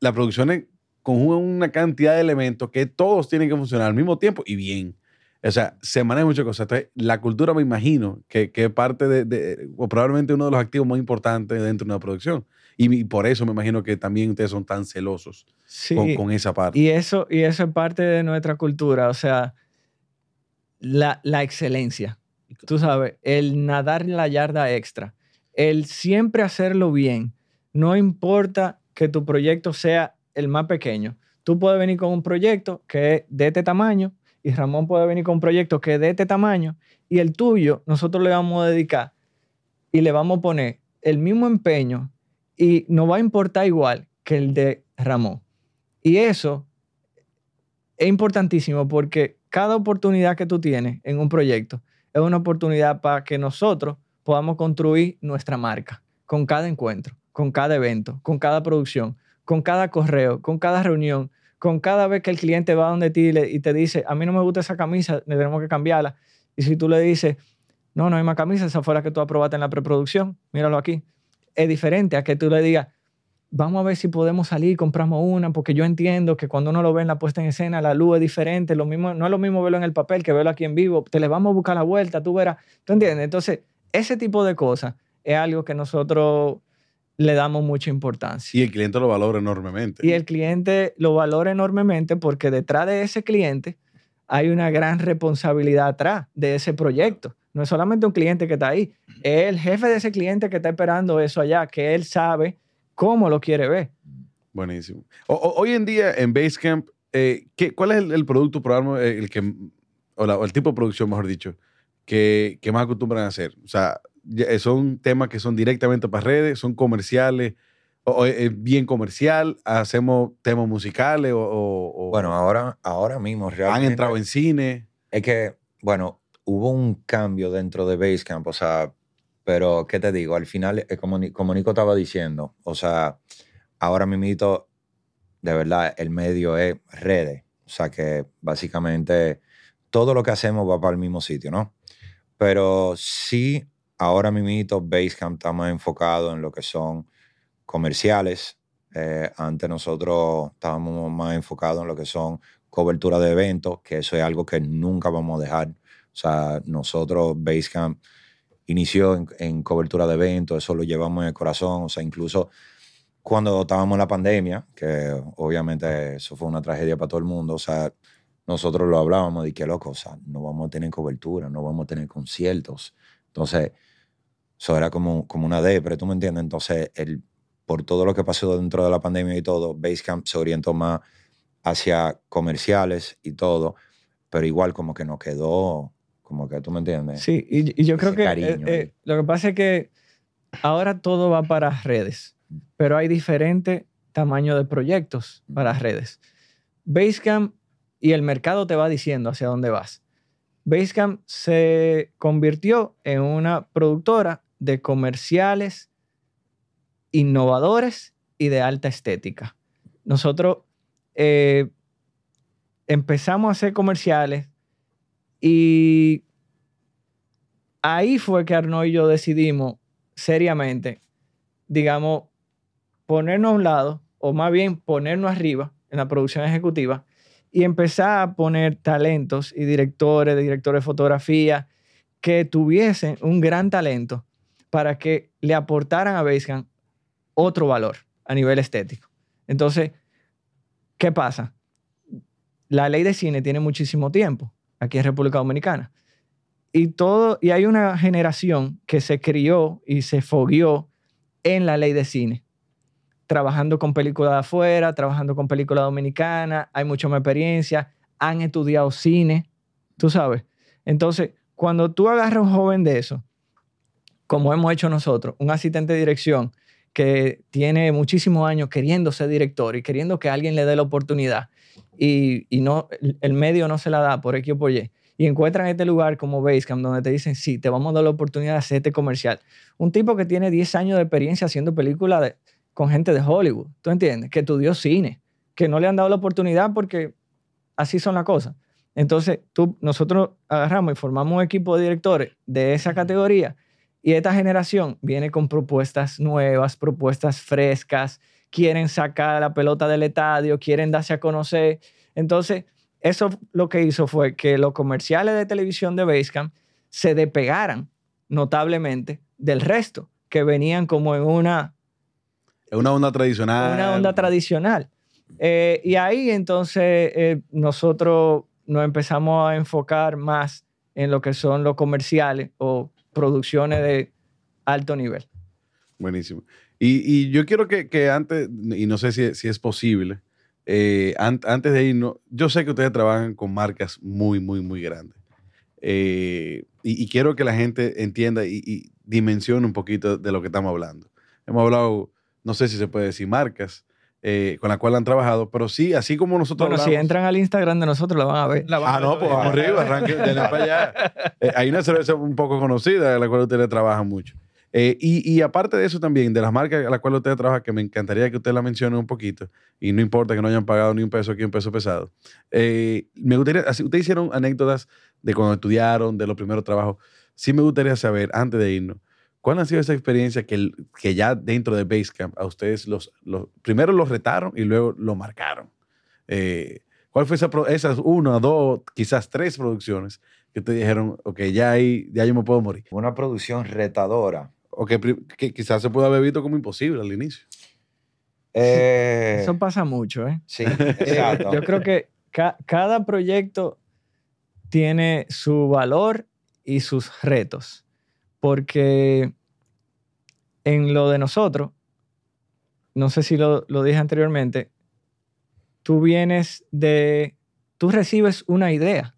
la producción conjuga una cantidad de elementos que todos tienen que funcionar al mismo tiempo y bien. O sea, se manejan muchas cosas. Entonces, la cultura me imagino que, que es parte de, de- o probablemente uno de los activos más importantes dentro de una producción. Y, y por eso me imagino que también ustedes son tan celosos Sí. con, con esa parte. Y eso, y eso es parte de nuestra cultura, o sea, la, la excelencia. Tú sabes, el nadar la yarda extra, el siempre hacerlo bien. No importa que tu proyecto sea el más pequeño. Tú puedes venir con un proyecto que es de este tamaño y Ramón puede venir con un proyecto que de este tamaño y el tuyo nosotros le vamos a dedicar y le vamos a poner el mismo empeño y nos va a importar igual que el de Ramón. Y eso es importantísimo porque cada oportunidad que tú tienes en un proyecto es una oportunidad para que nosotros podamos construir nuestra marca con cada encuentro, con cada evento, con cada producción, con cada correo, con cada reunión, con cada vez que el cliente va donde ti y le- te dice, a mí no me gusta esa camisa, tenemos que cambiarla. Y si tú le dices, no, no hay más camisa, esa fue la que tú aprobaste en la preproducción, míralo aquí. Es diferente a que tú le digas, vamos a ver si podemos salir compramos una, porque yo entiendo que cuando uno lo ve en la puesta en escena, la luz es diferente, lo mismo, no es lo mismo verlo en el papel que verlo aquí en vivo, te le vamos a buscar la vuelta, tú verás, ¿tú entiendes? Entonces, ese tipo de cosas es algo que nosotros le damos mucha importancia. Y el cliente lo valora enormemente. Y el cliente lo valora enormemente porque detrás de ese cliente hay una gran responsabilidad atrás de ese proyecto. No es solamente un cliente que está ahí, es el jefe de ese cliente que está esperando eso allá, que él sabe cómo lo quiere ver. Buenísimo. O- o- hoy en día en Basecamp, eh, ¿qué- ¿cuál es el, el producto, programa, el que, o, la- o el tipo de producción, mejor dicho, que, que más acostumbran a hacer? O sea, son temas que son directamente para redes, son comerciales, o, o es bien comercial, hacemos temas musicales, o, o- Bueno, ahora, ahora mismo han realmente... entrado en cine. Es que, bueno, hubo un cambio dentro de Basecamp, o sea, pero ¿qué te digo? Al final, eh, como, como Nico estaba diciendo, o sea, ahora mismo, de verdad, el medio es redes. O sea, que básicamente todo lo que hacemos va para el mismo sitio, ¿no? Pero sí, ahora mismo Basecamp está más enfocado en lo que son comerciales. Eh, antes nosotros estábamos más enfocados en lo que son cobertura de eventos, que eso es algo que nunca vamos a dejar. O sea, nosotros, Basecamp, inició en, en cobertura de eventos, eso lo llevamos en el corazón. O sea, incluso cuando estábamos en la pandemia, que obviamente eso fue una tragedia para todo el mundo, o sea, nosotros lo hablábamos de que loco, o sea, no vamos a tener cobertura, no vamos a tener conciertos. Entonces, eso era como, como una depre, ¿tú me entiendes? Entonces, el, por todo lo que pasó dentro de la pandemia y todo, Basecamp se orientó más hacia comerciales y todo, pero igual como que nos quedó, como que tú me entiendes. Sí, y, y yo creo que eh, eh, lo que pasa es que ahora todo va para redes, pero hay diferentes tamaños de proyectos para redes. Basecamp y el mercado te va diciendo hacia dónde vas. Basecamp se convirtió en una productora de comerciales innovadores y de alta estética. Nosotros eh, empezamos a hacer comerciales y ahí fue que Arnaud y yo decidimos seriamente, digamos, ponernos a un lado, o más bien ponernos arriba en la producción ejecutiva y empezar a poner talentos y directores, directores de fotografía que tuviesen un gran talento para que le aportaran a Basecamp otro valor a nivel estético. Entonces, ¿qué pasa? La ley de cine tiene muchísimo tiempo aquí en República Dominicana. Y, todo, y hay una generación que se crió y se fogueó en la ley de cine, trabajando con películas de afuera, trabajando con películas dominicanas, hay mucha más experiencia, han estudiado cine, tú sabes. Entonces, cuando tú agarras a un joven de eso, como hemos hecho nosotros, un asistente de dirección que tiene muchísimos años queriendo ser director y queriendo que alguien le dé la oportunidad y, y no, el- medio no se la da por X o por Y, y encuentran este lugar como Basecamp donde te dicen, sí, te vamos a dar la oportunidad de hacer este comercial. Un tipo que tiene 10 años de experiencia haciendo películas con gente de Hollywood, ¿tú entiendes? Que estudió cine, que no le han dado la oportunidad porque así son las cosas. Entonces, tú, nosotros agarramos y formamos un equipo de directores de esa categoría y esta generación viene con propuestas nuevas, propuestas frescas, quieren sacar la pelota del estadio, quieren darse a conocer. Entonces, eso lo que hizo fue que los comerciales de televisión de Basecamp se despegaran notablemente del resto, que venían como en una, una onda tradicional. una onda tradicional. Eh, y ahí entonces eh, nosotros nos empezamos a enfocar más en lo que son los comerciales o producciones de alto nivel. Buenísimo. Y, y yo quiero que, que antes, y no sé si, si es posible, eh, an- antes de irnos, yo sé que ustedes trabajan con marcas muy, muy, muy grandes. Eh, y, y quiero que la gente entienda y dimensione un poquito de lo que estamos hablando. Hemos hablado, no sé si se puede decir marcas, eh, con las cuales han trabajado, pero sí, así como nosotros Bueno, si hablamos- entran al Instagram de nosotros, lo van a ver. Ah, no, pues vamos arriba, arranque, denle para allá. [LAUGHS] Eh, hay una cerveza un poco conocida, a la cual ustedes trabajan mucho. Eh, y, y aparte de eso también, de las marcas a las cuales ustedes trabajan, que me encantaría que usted la mencione un poquito, y no importa que no hayan pagado ni un peso aquí, un peso pesado. Eh, me gustaría, así, ustedes hicieron anécdotas de cuando estudiaron, de los primeros trabajos. Sí me gustaría saber, antes de irnos, ¿cuál ha sido esa experiencia que, el- que ya dentro de Basecamp a ustedes los, los primero los retaron y luego lo marcaron? Eh, ¿Cuál fue esa, esas una, dos, quizás tres producciones que te dijeron, ok, ya ahí, ya yo me puedo morir? Una producción retadora. O que, que quizás se puede haber visto como imposible al inicio. Eh, Eso pasa mucho, ¿eh? sí, exacto. [LAUGHS] Yo creo que ca- cada proyecto tiene su valor y sus retos. Porque en lo de nosotros, no sé si lo, lo dije anteriormente, tú vienes de, tú recibes una idea.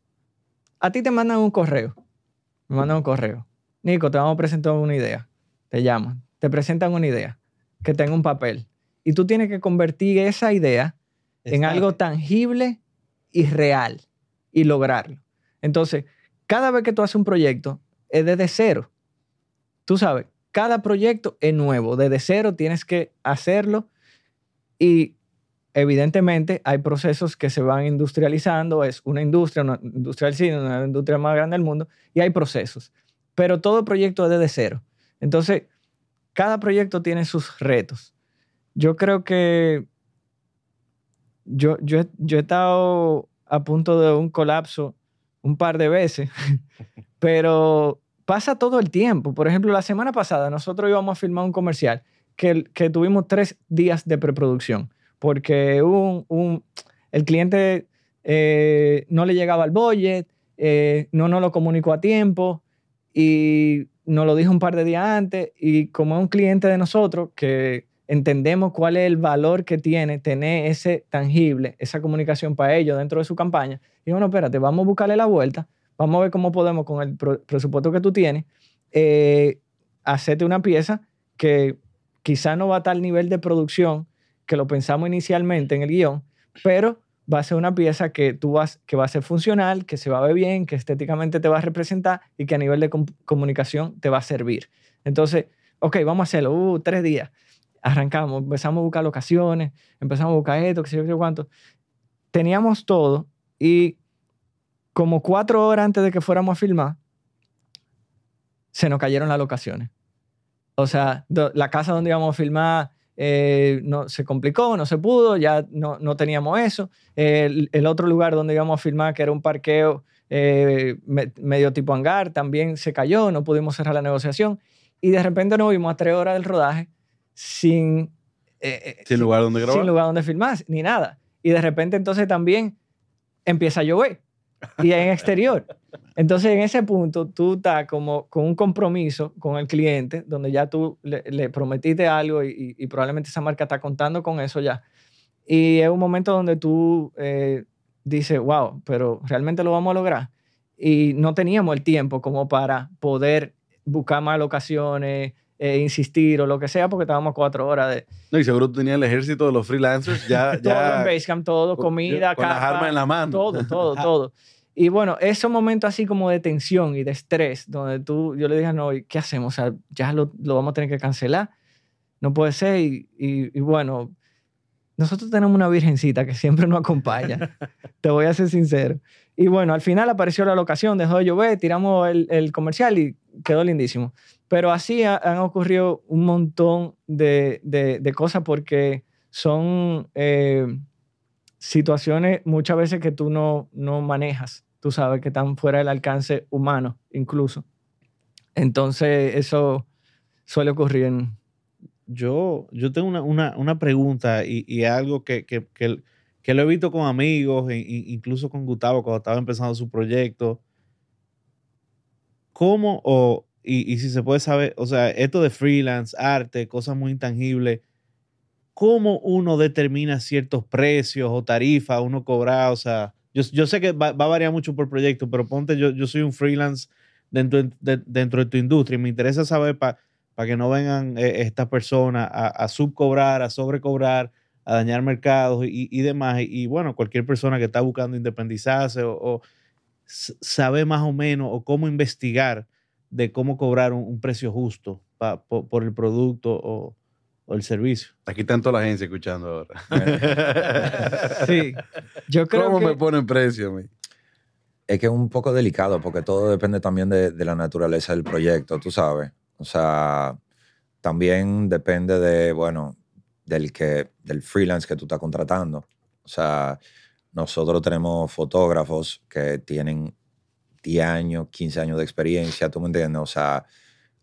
A ti te mandan un correo. Me mandan un correo. Nico, te vamos a presentar una idea. Te llaman. Te presentan una idea que tenga un papel. Y tú tienes que convertir esa idea en algo tangible y real y lograrlo. Entonces, cada vez que tú haces un proyecto, es desde cero. Tú sabes, cada proyecto es nuevo. Desde cero tienes que hacerlo y evidentemente hay procesos que se van industrializando. Es una industria, una industria del cine, una industria más grande del mundo y hay procesos. Pero todo proyecto es desde cero. Entonces, cada proyecto tiene sus retos. Yo creo que yo, yo, yo he estado a punto de un colapso un par de veces, [LAUGHS] pero pasa todo el tiempo. Por ejemplo, la semana pasada nosotros íbamos a filmar un comercial que, que tuvimos tres días de preproducción, porque un, un- el cliente eh, no le llegaba al budget, eh, no nos lo comunicó a tiempo y nos lo dijo un par de días antes y como es un cliente de nosotros que entendemos cuál es el valor que tiene tener ese tangible, esa comunicación para ellos dentro de su campaña. Y bueno, espérate, vamos a buscarle la vuelta, vamos a ver cómo podemos con el presupuesto que tú tienes, eh, hacerte una pieza que quizá no va a tal nivel de producción que lo pensamos inicialmente en el guion, pero va a ser una pieza que tú vas, que va a ser funcional, que se va a ver bien, que estéticamente te va a representar y que a nivel de com- comunicación te va a servir. Entonces, ok, vamos a hacerlo, uh, tres días. Arrancamos, empezamos a buscar locaciones, empezamos a buscar esto, qué sé yo cuánto. Teníamos todo y como cuatro horas antes de que fuéramos a filmar, se nos cayeron las locaciones. O sea, do- la casa donde íbamos a filmar eh, no, se complicó, no se pudo, ya no, no teníamos eso. El, el otro lugar donde íbamos a filmar, que era un parqueo eh, me- medio tipo hangar, también se cayó, no pudimos cerrar la negociación. Y de repente nos vimos a tres horas del rodaje sin, eh, Sin lugar donde grabar. sin lugar donde filmar, ni nada. Y de repente entonces también empieza a llover y en exterior. Entonces en ese punto tú estás como con un compromiso con el cliente donde ya tú le, le prometiste algo y, y- probablemente esa marca está contando con eso ya. Y es un momento donde tú eh, dices, wow, pero realmente lo vamos a lograr. Y no teníamos el tiempo como para poder buscar más locaciones, eh, insistir o lo que sea, porque estábamos a cuatro horas de, No, y seguro tú tenías el ejército de los freelancers ya, [LAUGHS] todo ya en Basecamp, todo, con- comida, con las capa, armas en la mano. Todo, todo, todo. Y bueno, esos momentos así como de tensión y de estrés, donde tú, yo le dije, no, ¿y ¿qué hacemos? O sea, ya lo, lo vamos a tener que cancelar. No puede ser. Y, y- y bueno, nosotros tenemos una virgencita que siempre nos acompaña. [LAUGHS] Te voy a ser sincero. Y bueno, al final apareció la locación, dejó de llover, tiramos el, el comercial y quedó lindísimo. Pero así ha- han ocurrido un montón de, de- cosas porque son eh, situaciones muchas veces que tú no, no manejas. Tú sabes que están fuera del alcance humano, incluso. Entonces, eso suele ocurrir. Yo, yo tengo una, una, una pregunta y, y algo que, que, que, que lo he visto con amigos, e- e- incluso con Gustavo cuando estaba empezando su proyecto. ¿Cómo o, y, y si se puede saber, o sea, esto de freelance, arte, cosas muy intangibles, ¿cómo uno determina ciertos precios o tarifas, uno cobra? O sea, yo, yo sé que va, va a variar mucho por proyecto, pero ponte, yo, yo soy un freelance dentro de, dentro de tu industria y me interesa saber para que no vengan eh, estas personas a, a subcobrar, a sobrecobrar, a dañar mercados y, y demás. Y, y, bueno, cualquier persona que está buscando independizarse o, o sabe más o menos o cómo investigar de cómo cobrar un, un precio justo pa- po- por el producto o, o el servicio. Aquí están toda la agencia escuchando ahora. [LAUGHS] Sí, yo creo ¿Cómo que... me ponen precio a mí? Es que es un poco delicado porque todo depende también de, de la naturaleza del proyecto, tú sabes. O sea, también depende de, bueno, del, que, del freelance que tú estás contratando. O sea, nosotros tenemos fotógrafos que tienen 10 años, 15 años de experiencia, ¿tú me entiendes? O sea,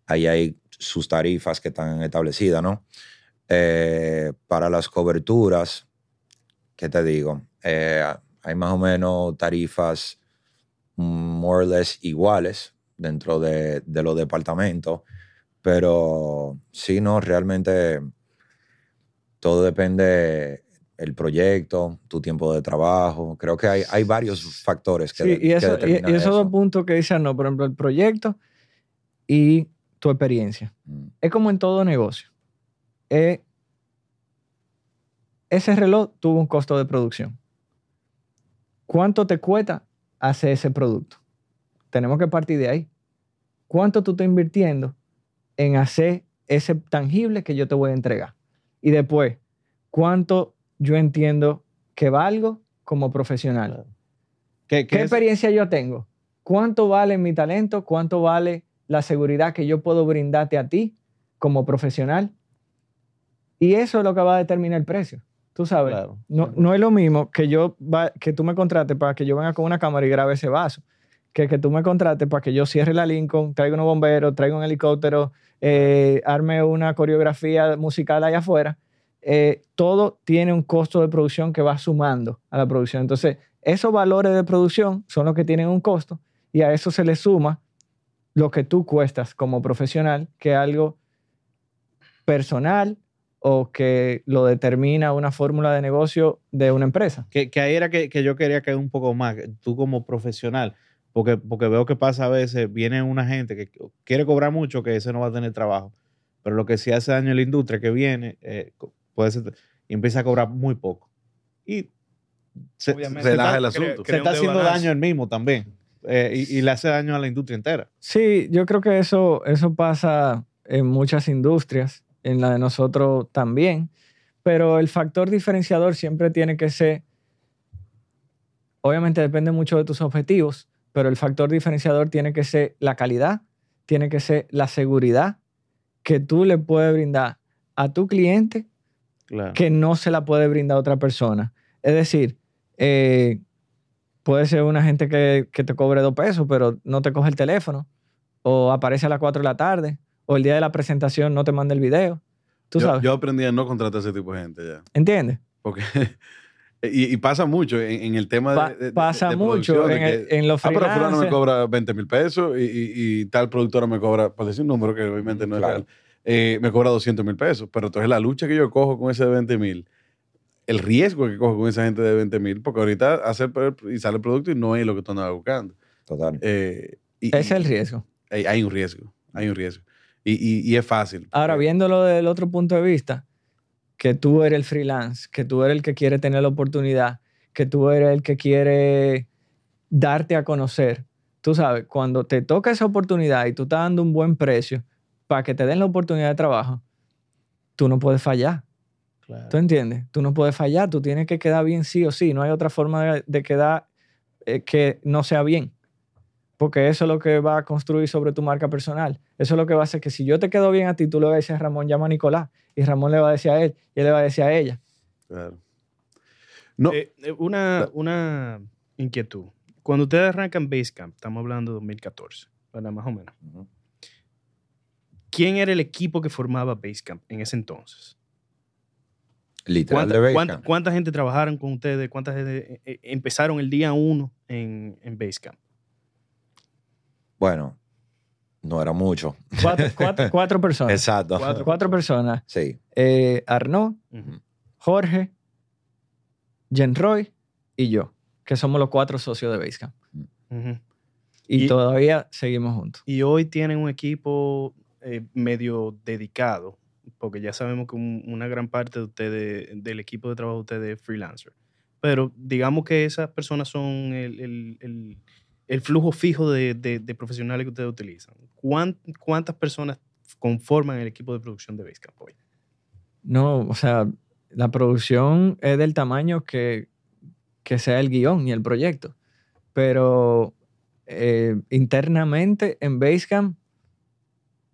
ahí hay sus tarifas que están establecidas, ¿no? Eh, para las coberturas, ¿qué te digo? Eh, hay más o menos tarifas more or less iguales dentro de, de los departamentos, pero sí, no, realmente todo depende el proyecto, tu tiempo de trabajo. Creo que hay, hay varios factores que, Sí, que y, eso, y- esos dos puntos que dicen, no, por ejemplo, el proyecto y tu experiencia. Mm, Es como en todo negocio. Eh, ese reloj tuvo un costo de producción. ¿Cuánto te cuesta hacer ese producto? Tenemos que partir de ahí. ¿Cuánto tú estás invirtiendo en hacer ese tangible que yo te voy a entregar? Y después, ¿cuánto yo entiendo que valgo como profesional? Claro. ¿Qué, ¿Qué es- experiencia yo tengo? ¿Cuánto vale mi talento? ¿Cuánto vale la seguridad que yo puedo brindarte a ti como profesional? Y eso es lo que va a determinar el precio. Tú sabes, Claro. no, no es lo mismo que, yo va- que tú me contrates para que yo venga con una cámara y grabe ese vaso, que que tú me contrates para que yo cierre la Lincoln, traiga unos bomberos, traiga un helicóptero, eh, arme una coreografía musical allá afuera. Eh, todo tiene un costo de producción que va sumando a la producción. Entonces, esos valores de producción son los que tienen un costo y a eso se le suma lo que tú cuestas como profesional, que es algo personal o que lo determina una fórmula de negocio de una empresa. Que, ahí era que, yo quería que un poco más, tú como profesional, porque, porque veo que pasa a veces, viene una gente que quiere cobrar mucho, que ese no va a tener trabajo, pero lo que sí hace daño a la industria que viene, eh, puede ser, y empieza a cobrar muy poco. Y se, Obviamente. se Relaja está, el asunto. se está haciendo daño el mismo también, eh, y, y le hace daño a la industria entera. Sí, yo creo que eso, eso pasa en muchas industrias, en la de nosotros también, pero el factor diferenciador siempre tiene que ser, obviamente depende mucho de tus objetivos, pero el factor diferenciador tiene que ser la calidad, tiene que ser la seguridad que tú le puedes brindar a tu cliente Claro. que no se la puede brindar otra persona. Es decir, eh, puede ser una gente que, que te cobre dos pesos, pero no te coge el teléfono, o aparece a las 4 de la tarde, o el día de la presentación no te manda el video. Tú yo, sabes. yo aprendí a no contratar a ese tipo de gente ya. ¿Entiendes? Porque, [LAUGHS] y, y pasa mucho en, en el tema Pa- de, de- de- pasa de mucho en, el- en los Ah, pero fulano me freelancers. cobra 20 mil pesos y, y- y tal productora me cobra, por decir un número que obviamente no es Claro. real, eh, me cobra 200 mil pesos. Pero entonces la lucha que yo cojo con ese de 20 mil, el riesgo que cojo con esa gente de 20 mil, porque ahorita hace el- y sale el producto y no es lo que tú andabas buscando. Total. Eh, y, Ese es el riesgo. Hay, hay un riesgo, hay un riesgo. Y, y- y es fácil. Ahora, porque- viéndolo desde el otro punto de vista, que tú eres el freelance, que tú eres el que quiere tener la oportunidad, que tú eres el que quiere darte a conocer. Tú sabes, cuando te toca esa oportunidad y tú estás dando un buen precio para que te den la oportunidad de trabajo, tú no puedes fallar. Claro. ¿Tú entiendes? Tú no puedes fallar, tú tienes que quedar bien sí o sí. No hay otra forma de, de quedar eh, que no sea bien. Porque eso es lo que va a construir sobre tu marca personal. Eso es lo que va a hacer que si yo te quedo bien a ti, tú le vas a decir a Ramón, llama a Nicolás. Y Ramón le va a decir a él y él le va a decir a ella. Claro. No, Eh, eh, una, una inquietud. Cuando ustedes arrancan Basecamp, estamos hablando de 2014, ¿verdad? Más o menos. ¿Quién era el equipo que formaba Basecamp en ese entonces? Literal ¿Cuánta, de Basecamp. cuánta- cuánta gente trabajaron con ustedes? ¿Cuánta gente eh, eh, empezaron el día uno en, en Basecamp? Bueno, no era mucho. Cuatro, cuatro- [LAUGHS] cuatro personas. Exacto. Cuatro. Cuatro personas. Sí. Eh, Arnaud. Jorge, Jen Roy y yo, que somos los cuatro socios de Basecamp. Y, Y- todavía seguimos juntos. Y hoy tienen un equipo eh, medio dedicado, porque ya sabemos que un- una gran parte de ustedes, del equipo de trabajo de ustedes es freelancer. Pero digamos que esas personas son el, el- el- flujo fijo de, de- profesionales que ustedes utilizan. ¿Cuán- ¿Cuántas personas conforman el equipo de producción de Basecamp hoy? No, o sea, la producción es del tamaño que, que sea el guion y el proyecto. Pero eh, internamente en Basecamp,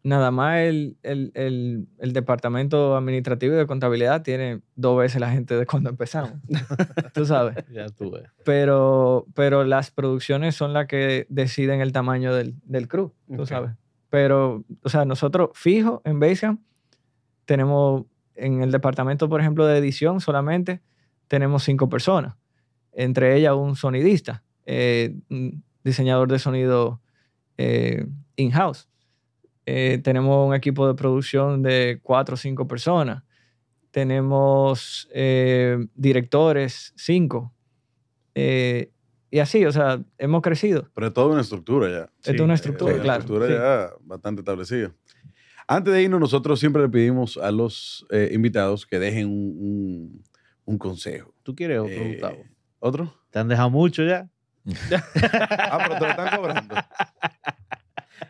nada más el, el- el- el departamento administrativo y de contabilidad tiene dos veces la gente de cuando empezamos. [LAUGHS] Tú sabes. Ya tú ves. Pero, pero las producciones son las que deciden el tamaño del, del crew. Tú sabes. pero, o sea, nosotros fijo en Basecamp tenemos en el departamento, por ejemplo, de edición solamente, tenemos cinco personas, entre ellas un sonidista, eh, un diseñador de sonido eh, in-house. Eh, tenemos un equipo de producción de cuatro o cinco personas. Tenemos eh, directores, cinco. Eh, y así, o sea, hemos crecido. Pero es toda una estructura ya. es Sí, una eh, estructura, una claro. estructura sí. ya bastante establecida. Antes de irnos, nosotros siempre le pedimos a los eh, invitados que dejen un, un- un consejo. ¿Tú quieres otro, Eh, Gustavo? ¿Otro? ¿Te han dejado mucho ya? [LAUGHS] Ah, pero te lo están cobrando.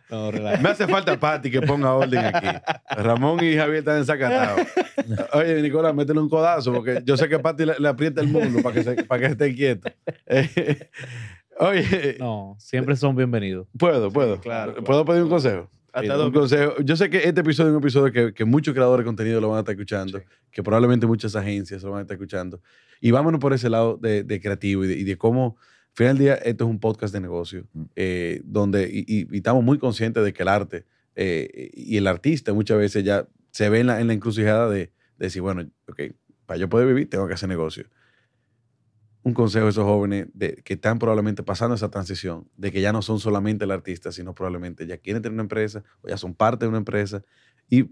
No. Me hace falta Pati que ponga orden aquí. Ramón y Javier están desacatados. Oye, Nicolás, métele un codazo porque yo sé que Pati le, le aprieta el mundo para que, se- para que esté quieto. Eh, oye, No, siempre son bienvenidos. puedo, puedo. claro, claro. ¿Puedo pedir un consejo? Hasta dos un consejo. Yo sé que este episodio es un episodio que, que muchos creadores de contenido lo van a estar escuchando, que probablemente muchas agencias lo van a estar escuchando. Y vámonos por ese lado de, de creativo y de, y de cómo, final del día, esto es un podcast de negocio, Mm. eh, donde, y, y- y estamos muy conscientes de que el arte eh, y el artista muchas veces ya se ve en la, en la encrucijada de, de decir, bueno, ok, para yo poder vivir tengo que hacer negocio. Un consejo a esos jóvenes de, que están probablemente pasando esa transición, de que ya no son solamente el artista, sino probablemente ya quieren tener una empresa o ya son parte de una empresa y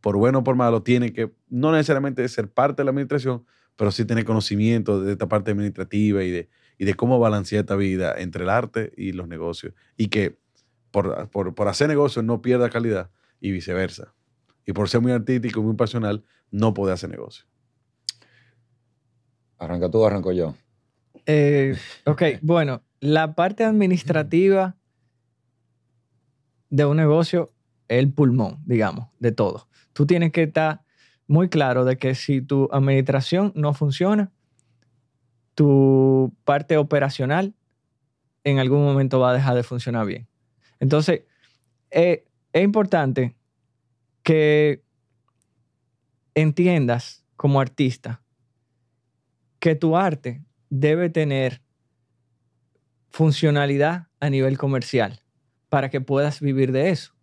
por bueno o por malo tienen que no necesariamente ser parte de la administración, pero sí tener conocimiento de esta parte administrativa y de, y de cómo balancear esta vida entre el arte y los negocios. Y que por, por, por hacer negocios no pierda calidad y viceversa. Y por ser muy artístico y muy pasional, no puede hacer negocio. Arranca tú, arranco yo. Eh, [LAUGHS] ok, bueno, la parte administrativa de un negocio es el pulmón, digamos, de todo. Tú tienes que estar muy claro de que si tu administración no funciona, tu parte operacional en algún momento va a dejar de funcionar bien. Entonces, eh, es importante que entiendas como artista que tu arte debe tener funcionalidad a nivel comercial para que puedas vivir de eso.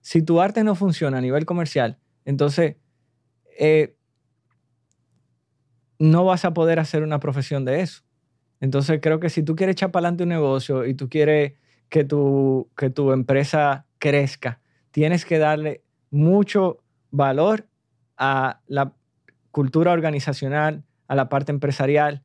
Si tu arte no funciona a nivel comercial, entonces eh, no vas a poder hacer una profesión de eso. Entonces creo que si tú quieres echar para adelante un negocio y tú quieres que tu, que tu empresa crezca, tienes que darle mucho valor a la cultura organizacional, a la parte empresarial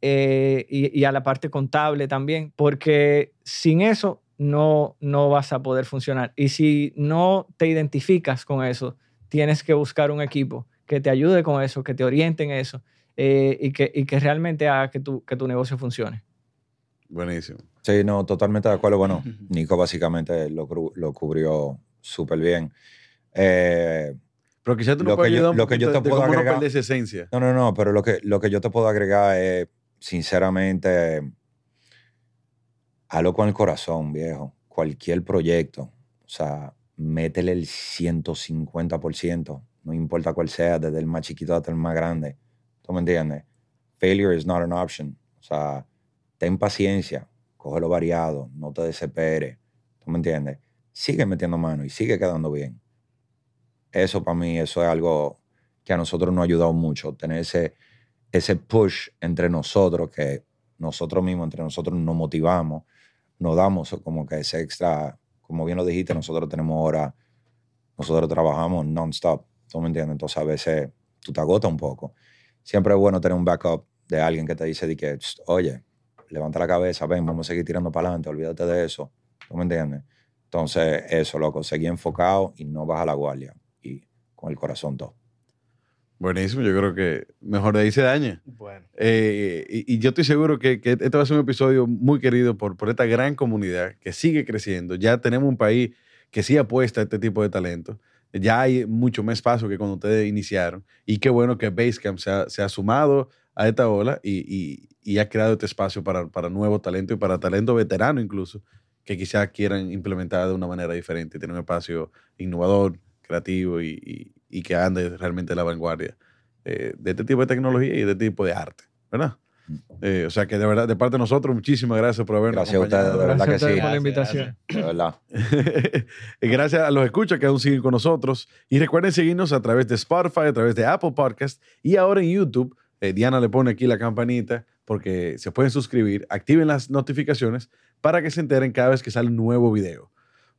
eh, y, y a la parte contable también, porque sin eso no, no vas a poder funcionar. Y si no te identificas con eso, tienes que buscar un equipo que te ayude con eso, que te oriente en eso eh, y, que, y que realmente haga que tu, que tu negocio funcione. Buenísimo. Sí, no, totalmente de acuerdo. Bueno, Nico básicamente lo, lo cubrió súper bien. Eh, Pero quizás tú Lo nos puedes que yo- lo que yo te de puedo cómo no agregar- esa esencia. no, no, no, pero lo que, lo que yo te puedo agregar es, sinceramente, hazlo con el corazón, viejo. Cualquier proyecto, o sea, métele el 150%, no importa cuál sea, desde el más chiquito hasta el más grande. ¿Tú me entiendes? Failure is not an option. O sea, ten paciencia, cógelo variado, no te desesperes. ¿Tú me entiendes? Sigue metiendo mano y sigue quedando bien. Eso para mí, eso es algo que a nosotros nos ha ayudado mucho, tener ese, ese push entre nosotros, que nosotros mismos, entre nosotros nos motivamos, nos damos como que ese extra, como bien lo dijiste, nosotros tenemos ahora, nosotros trabajamos non-stop, ¿tú me entiendes? Entonces a veces tú te agotas un poco. Siempre es bueno tener un backup de alguien que te dice de que, "Tss, oye, levanta la cabeza, ven, vamos a seguir tirando para adelante, olvídate de eso, ¿tú me entiendes? Entonces eso, loco, seguir enfocado y no baja la guardia y con el corazón todo. Buenísimo, yo creo que mejor de ahí se daña. Bueno. Eh, y, y yo estoy seguro que, que este va a ser un episodio muy querido por, por esta gran comunidad que sigue creciendo. Ya tenemos un país que sí apuesta a este tipo de talento. Ya hay mucho más espacio que cuando ustedes iniciaron. Y qué bueno que Basecamp se ha, se ha sumado a esta ola y, y- y ha creado este espacio para, para nuevo talento y para talento veterano incluso, que quizás quieran implementar de una manera diferente, tener un espacio innovador, creativo y, y- que ande realmente a la vanguardia eh, de este tipo de tecnología y de este tipo de arte, ¿verdad? Eh, o sea que de verdad, de parte de nosotros, muchísimas gracias por habernos Gracias a ustedes, de acompañado. verdad que Gracias ustedes sí. por la Gracias, invitación. De verdad. [LAUGHS] y gracias a los escuchas que aún siguen con nosotros. Y recuerden seguirnos a través de Spotify, a través de Apple Podcast y ahora en YouTube. Eh, Diana le pone aquí la campanita porque se pueden suscribir, activen las notificaciones para que se enteren cada vez que sale un nuevo video.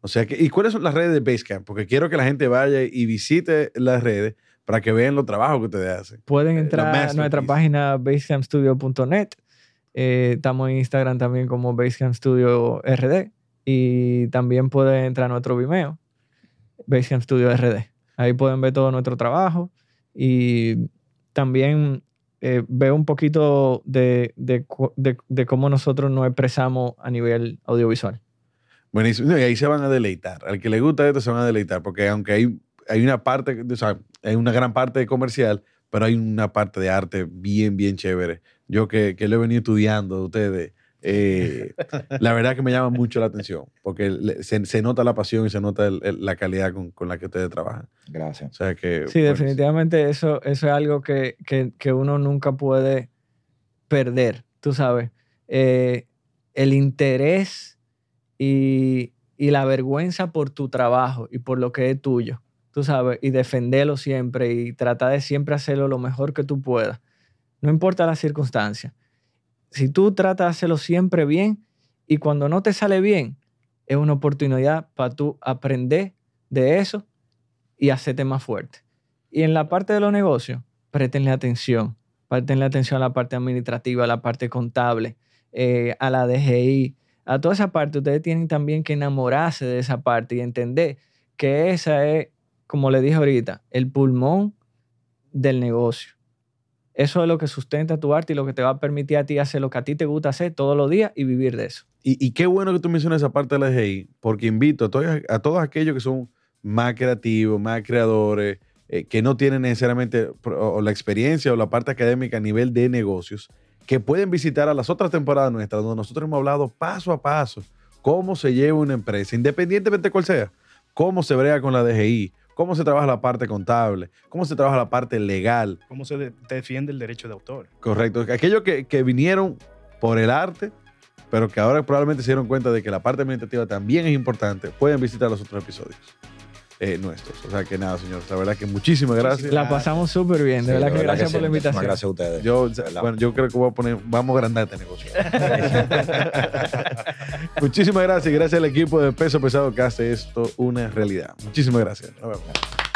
O sea que, ¿y cuáles son las redes de Basecamp? Porque quiero que la gente vaya y visite las redes para que vean los trabajos que ustedes hacen. Pueden Eh, entrar a nuestra página basecampstudio.net. Eh, estamos en Instagram también como Basecamp Studio RD. Y también pueden entrar a nuestro Vimeo, Basecamp Studio RD. Ahí pueden ver todo nuestro trabajo. Y también eh, veo un poquito de, de de- de cómo nosotros nos expresamos a nivel audiovisual. Buenísimo. Y ahí se van a deleitar. Al que le gusta esto se van a deleitar, porque aunque hay, hay una parte, o sea, hay una gran parte de comercial, pero hay una parte de arte bien, bien chévere. Yo que, que lo he venido estudiando de ustedes, eh, la verdad que me llama mucho la atención, porque le- se, se nota la pasión y se nota el- el- la calidad con, con la que ustedes trabajan. Gracias. O sea que... Sí, buenísimo. definitivamente eso, eso es algo que, que- que uno nunca puede perder, tú sabes. Eh, el interés y, y la vergüenza por tu trabajo y por lo que es tuyo, tú sabes, y defenderlo siempre y tratar de siempre hacerlo lo mejor que tú puedas. No importa la circunstancia. Si tú tratas de hacerlo siempre bien y cuando no te sale bien, es una oportunidad para tú aprender de eso y hacerte más fuerte. Y en la parte de los negocios, préstenle atención. Préstenle atención a la parte administrativa, a la parte contable, eh, a la DGI, a toda esa parte. Ustedes tienen también que enamorarse de esa parte y entender que esa es, como le dije ahorita, el pulmón del negocio. Eso es lo que sustenta tu arte y lo que te va a permitir a ti hacer lo que a ti te gusta hacer todos los días y vivir de eso. Y, qué bueno que tú mencionas esa parte de la DGI, porque invito a todos, a todos aquellos que son más creativos, más creadores, eh, que no tienen necesariamente o la experiencia o la parte académica a nivel de negocios, que pueden visitar a las otras temporadas nuestras, donde nosotros hemos hablado paso a paso cómo se lleva una empresa, independientemente de cuál sea, cómo se brega con la DGI, cómo se trabaja la parte contable, cómo se trabaja la parte legal, ¿Cómo se de- defiende el derecho de autor? Correcto. Aquellos que, que vinieron por el arte, pero que ahora probablemente se dieron cuenta de que la parte administrativa también es importante, pueden visitar los otros episodios eh, nuestros. O sea que nada, señores, la verdad que muchísimas gracias. La pasamos súper bien. De Sí, verdad que gracias por la Muchísimas invitación. Gracias a ustedes. Yo, bueno, yo creo que voy a poner, vamos a agrandar este negocio. [LAUGHS] Muchísimas gracias y gracias al equipo de Peso Pesado que hace esto una realidad. Muchísimas gracias. Nos vemos.